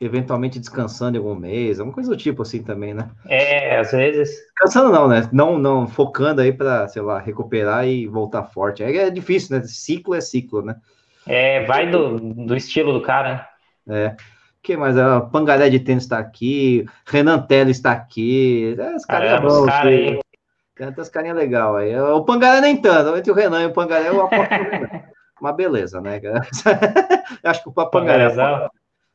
Eventualmente descansando em algum mês, alguma coisa do tipo assim também, né? É, às vezes. Descansando não, né? Não, não focando aí para, sei lá, recuperar e voltar forte. É, é difícil, né? Ciclo é ciclo, né? É, vai do, do estilo do cara. Né? É. que mais? A Pangaré de Tênis está aqui, Renan Telo está aqui. É, os caras bons. Cara aí. Canta as carinhas legal aí. O Pangaré nem tanto, entre o Renan e o Pangaré eu aposto no Renan. [LAUGHS] Uma beleza, né? [LAUGHS] Acho que o Pangaré.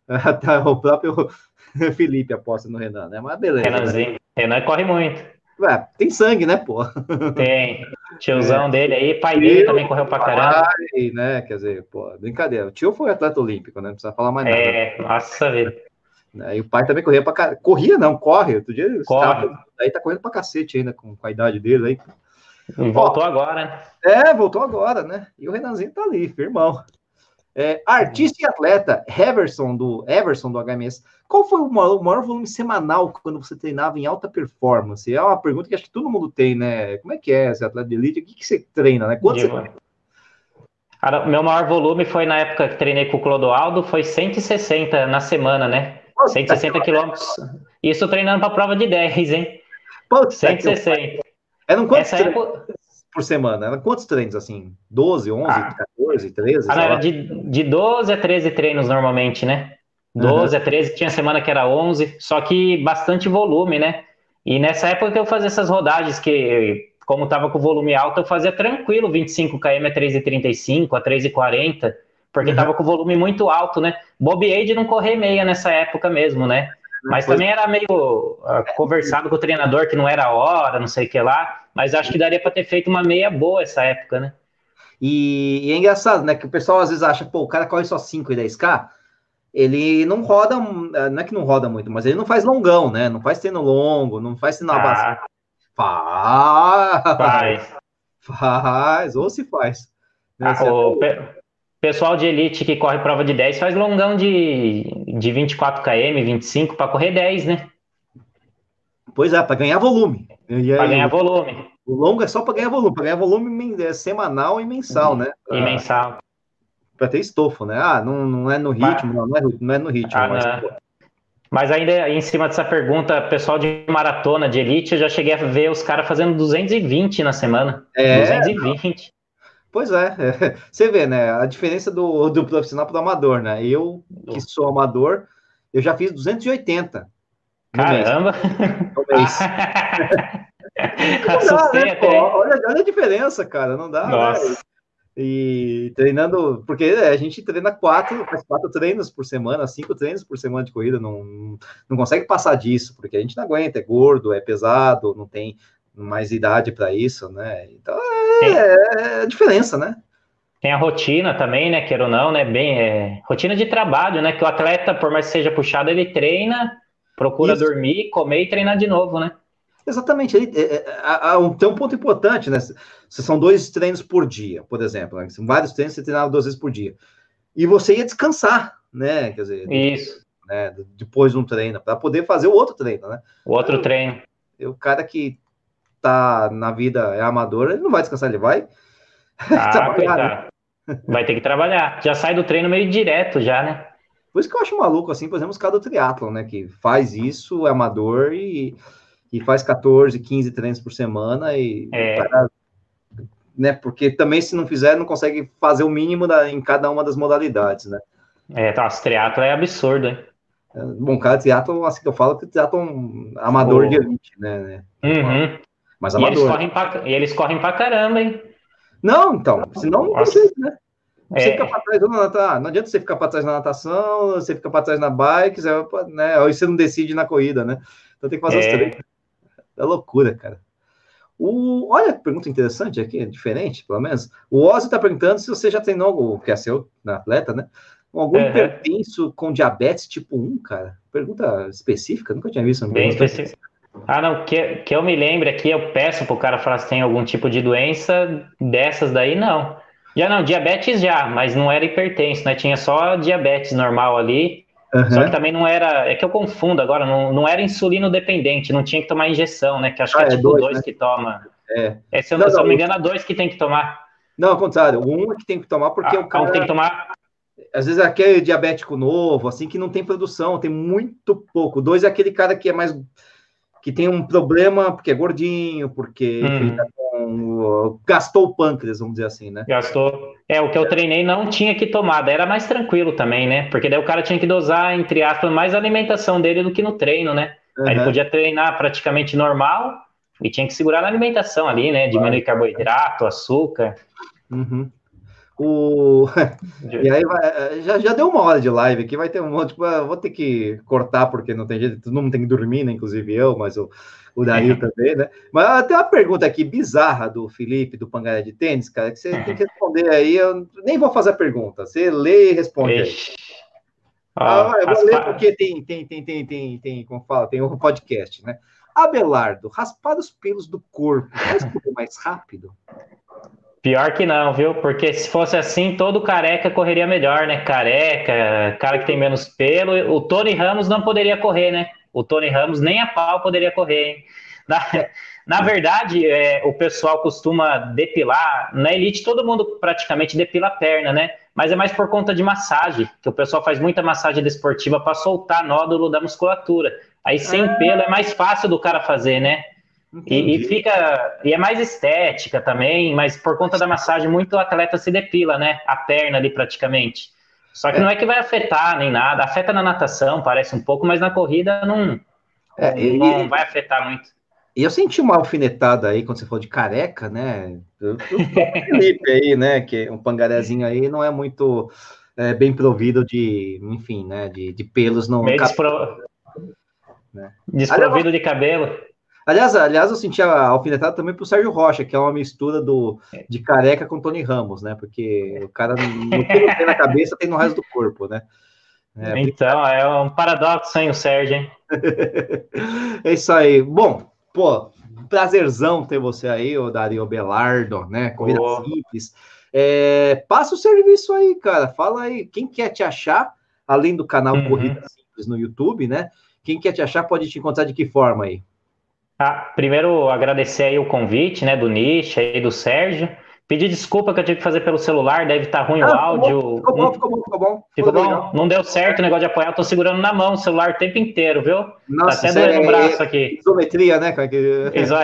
Até [LAUGHS] o próprio [LAUGHS] Felipe aposta no Renan, né? Mas beleza. Renanzinho. Né? Renan corre muito. Ué, tem sangue, né, pô? Tem. Tiozão é. dele aí, pai dele tio, também correu pra caramba. Pai, né? Quer dizer, pô, brincadeira. O tio foi atleta olímpico, né? Não precisa falar mais nada. É, nossa vida. Né? E o pai também corria pra caramba. Corria, não, corre. Outro dia corre. aí tá correndo pra cacete ainda com, com a idade dele aí. Voltou Ó, agora, né? É, voltou agora, né? E o Renanzinho tá ali, firmão. É, artista e atleta, Everson do Everson do HMS. Qual foi o maior, o maior, volume semanal quando você treinava em alta performance? É uma pergunta que acho que todo mundo tem, né? Como é que é esse atleta de elite? O que, que você treina, né? Quanto você... Cara, meu maior volume foi na época que treinei com o Clodoaldo, foi 160 na semana, né? 160 quilômetros. Isso treinando para prova de 10, hein? Puta 160. Eram quantos Essa época... por semana? Eram quantos treinos, assim? 12, 11, ah. 14, 13? Ah, era de, de 12 a 13 treinos normalmente, né? 12 uhum. a 13, tinha semana que era 11, só que bastante volume, né? E nessa época que eu fazia essas rodagens, que como tava com volume alto, eu fazia tranquilo 25 km a 3,35, a 3,40 porque uhum. tava com volume muito alto, né? Bobiei de não correr meia nessa época mesmo, né? Mas também era meio uh, conversado com o treinador que não era hora, não sei o que lá, mas acho que daria para ter feito uma meia boa essa época, né? E, e, é engraçado, né? Que o pessoal às vezes acha, pô, o cara corre só 5 e 10k, ele não roda, uh, não é que não roda muito, mas ele não faz longão, né? Não faz treino longo, não faz treino ah. Faz. Faz. Faz, ou se faz. Ah, o, pessoal de elite que corre prova de 10 faz longão de, de 24 km, 25 para correr 10, né? Pois é, para ganhar volume. Para ganhar volume. O longo é só para ganhar volume, para ganhar volume é semanal e mensal, né? E mensal. Para ter estofo, né? Ah, não, não é no ritmo, não, não, é, não é no ritmo. Ah, mas, mas, ainda em cima dessa pergunta, pessoal de maratona, de elite, eu já cheguei a ver os caras fazendo 220 na semana. É, 220. Pois é, é, [LAUGHS] você vê, né? A diferença do, do profissional para o amador, né? Eu, que sou amador, eu já fiz 280. Caramba! [LAUGHS] [LAUGHS] Assustei né? até. olha, olha, a diferença, cara, não dá. Né? Nossa. Né? E treinando, porque a gente treina quatro, faz quatro treinos por semana, cinco treinos por semana de corrida, não, não consegue passar disso, porque a gente não aguenta, é gordo, é pesado, não tem mais idade para isso, né? Então é, é, a diferença, né? Tem a rotina também, né? Queira ou não, né? Bem, é, rotina de trabalho, né? Que o atleta, por mais que seja puxado, ele treina, procura isso. dormir, comer e treinar de novo, né? Exatamente. Ele, é, é, tem um ponto importante, né? Se são dois treinos por dia, por exemplo. Né? São vários treinos, você treinava duas vezes por dia. E você ia descansar, né? Quer dizer, isso. Né? depois de um treino, para poder fazer o outro treino, né? O outro treino. O cara que tá na vida é amador, ele não vai descansar, ele vai [LAUGHS] ah, trabalhar. Né? Vai ter que trabalhar. Já sai do treino meio direto já, né? Por isso que eu acho maluco, assim, por exemplo, os caras do triatlon, né? Que faz isso, é amador e, e faz 14, 15 treinos por semana e. É. Né? Porque também, se não fizer, não consegue fazer o mínimo da, em cada uma das modalidades, né? É, tá, os triatlon é absurdo, hein? Bom, cara, triatlon, assim que eu falo, que triatlon amador oh. de elite, né? Uhum. Mas amador. E eles, correm pra, e eles correm pra caramba, hein? Não, então, senão não jeito, né? Você é. fica para trás, não, tá, não adianta você ficar para trás na natação, você fica para trás na bike, você, né? Aí você não decide na corrida, né? Então tem que fazer é. os três. É loucura, cara. O, olha, pergunta interessante aqui, diferente, pelo menos. O Ozzy está perguntando se você já treinou, que é seu, na atleta, né? Algum uhum. hipertenso com diabetes tipo 1, cara? Pergunta específica, nunca tinha visto. Bem específico. Ah, não, que, que eu me lembre aqui, eu peço pro cara falar se tem algum tipo de doença, dessas daí não. Já não, diabetes já, mas não era hipertenso, né? Tinha só diabetes normal ali. Uhum. Só que também não era. É que eu confundo agora, não, não era insulino dependente, não tinha que tomar injeção, né? Que acho ah, que é, é tipo dois, dois né? que toma. É. é se eu não, não, se não me engano, é dois que tem que tomar. Não, ao contrário, um é que tem que tomar porque ah, o cara. Um tem que tomar. Às vezes é aquele diabético novo, assim, que não tem produção, tem muito pouco. Dois é aquele cara que é mais que tem um problema porque é gordinho, porque uhum. Com, gastou o pâncreas, vamos dizer assim, né? Gastou. É, o que eu treinei não tinha que tomar, daí era mais tranquilo também, né? Porque daí o cara tinha que dosar, entre aspas, mais a alimentação dele do que no treino, né? Uhum. Aí ele podia treinar praticamente normal e tinha que segurar na alimentação ali, né? Diminuir carboidrato, açúcar. Uhum. O... [LAUGHS] e aí vai, já, já deu uma hora de live aqui, vai ter um monte. Tipo, vou ter que cortar porque não tem jeito, todo mundo tem que dormir, né? Inclusive eu, mas o, o Dario também, né? Mas tem uma pergunta aqui bizarra do Felipe, do Pangaré de Tênis, cara, que você tem que responder aí. Eu nem vou fazer a pergunta, você lê e responde aí. Ah, eu vou ler porque tem, tem, tem, tem, tem, tem, como fala, tem um podcast, né? Abelardo, raspar os pelos do corpo, faz correr mais rápido? Pior que não, viu? Porque se fosse assim, todo careca correria melhor, né? Careca, cara que tem menos pelo. O Tony Ramos não poderia correr, né? O Tony Ramos nem a pau poderia correr, hein? Na, na verdade, é, o pessoal costuma depilar. Na elite, todo mundo praticamente depila a perna, né? Mas é mais por conta de massagem, que o pessoal faz muita massagem desportiva para soltar nódulo da musculatura. Aí sem ah. pelo é mais fácil do cara fazer, né? E, e, fica. E é mais estética também, mas por conta da massagem, muito atleta se depila, né? A perna ali praticamente. Só que é. não é que vai afetar nem nada. Afeta na natação, parece um pouco, mas na corrida não, é, e, não vai afetar muito. E eu senti uma alfinetada aí quando você falou de careca, né? O Felipe aí, né? Que um pangarezinho aí não é muito é, bem provido de, enfim, né? De, de pelos no. Meio despro... né? Desprovido de cabelo. Aliás, aliás, eu senti a alfinetada também pro Sérgio Rocha, que é uma mistura do, de careca com Tony Ramos, né? Porque o cara não tem na cabeça, tem no resto do corpo, né? É, então, é um paradoxo, hein, o Sérgio, hein? [LAUGHS] é isso aí. Bom, pô, prazerzão ter você aí, o Dario Belardo, né? Corrida oh. simples. É, passa o serviço aí, cara. Fala aí, quem quer te achar, além do canal uhum. Corrida Simples no YouTube, né? Quem quer te achar pode te encontrar de que forma aí? Ah, primeiro, agradecer aí o convite, né, do Nish e do Sérgio. Pedir desculpa que eu tive que fazer pelo celular, deve estar tá ruim ah, o áudio. Ficou bom, ficou bom, ficou bom. Ficou bom? Não deu certo o negócio de apoiar, eu tô segurando na mão o celular o tempo inteiro, viu? Nossa, tá até doendo é, o braço aqui. Isometria, né?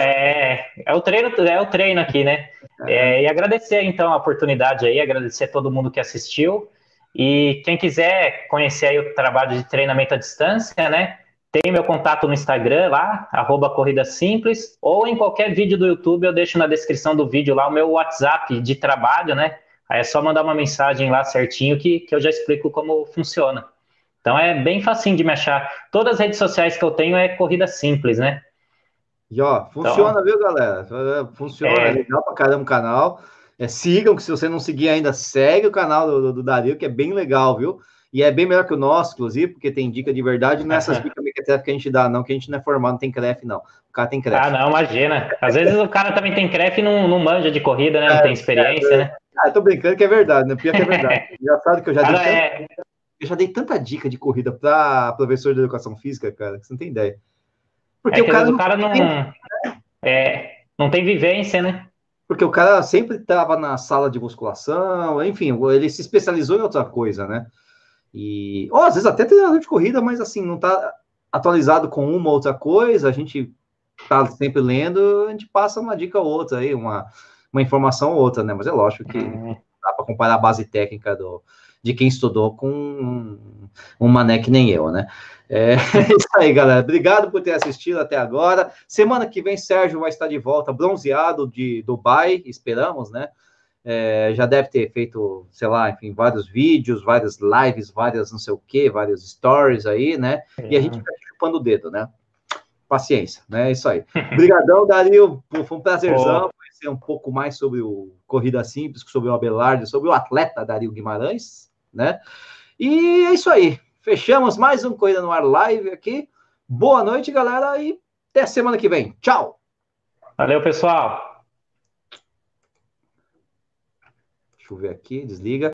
É, é, o treino, é o treino aqui, né? É. é, e agradecer, então, a oportunidade aí, agradecer a todo mundo que assistiu. E quem quiser conhecer aí o trabalho de treinamento à distância, né? Tem meu contato no Instagram lá, arroba Corrida Simples, ou em qualquer vídeo do YouTube eu deixo na descrição do vídeo lá o meu WhatsApp de trabalho, né? Aí é só mandar uma mensagem lá certinho que, que eu já explico como funciona. Então é bem facinho de me achar. Todas as redes sociais que eu tenho é Corrida Simples, né? E ó, funciona, então, viu, galera? Funciona, é, é legal pra caramba o canal. É, sigam, que se você não seguir ainda, segue o canal do, do Dario, que é bem legal, viu? E é bem melhor que o nosso, inclusive, porque tem dica de verdade, não é essas dicas que a gente dá, não, que a gente não é formado, não tem crefe, não. O cara tem crefe. Ah, não, imagina. Às vezes o cara também tem crefe e não, não manja de corrida, né? Não é, tem experiência, é, né? Ah, eu tô brincando que é verdade, né? Pior que é verdade. [LAUGHS] Engraçado que eu já dei, tanta, é... eu já dei tanta dica de corrida para professor de educação física, cara, que você não tem ideia. Porque é o cara, o cara não, tem, é, não tem vivência, né? Porque o cara sempre estava na sala de musculação, enfim, ele se especializou em outra coisa, né? E, ou às vezes até treinador de corrida, mas assim, não está atualizado com uma ou outra coisa, a gente está sempre lendo, a gente passa uma dica ou outra aí, uma, uma informação ou outra, né? Mas é lógico que uhum. dá para comparar a base técnica do, de quem estudou com um, um mané que nem eu, né? É, [LAUGHS] é isso aí, galera. Obrigado por ter assistido até agora. Semana que vem, Sérgio vai estar de volta, bronzeado de Dubai, esperamos, né? É, já deve ter feito, sei lá, enfim, vários vídeos, várias lives, várias não sei o que, vários stories aí, né? É. E a gente vai chupando o dedo, né? Paciência, né? É isso aí. [LAUGHS] Obrigadão, Dario. Foi um prazerzão conhecer um pouco mais sobre o Corrida Simples, sobre o Abelardo, sobre o atleta Dario Guimarães, né? E é isso aí. Fechamos mais um Corrida no Ar Live aqui. Boa noite, galera, e até semana que vem. Tchau! Valeu, pessoal! Deixa ver aqui, desliga.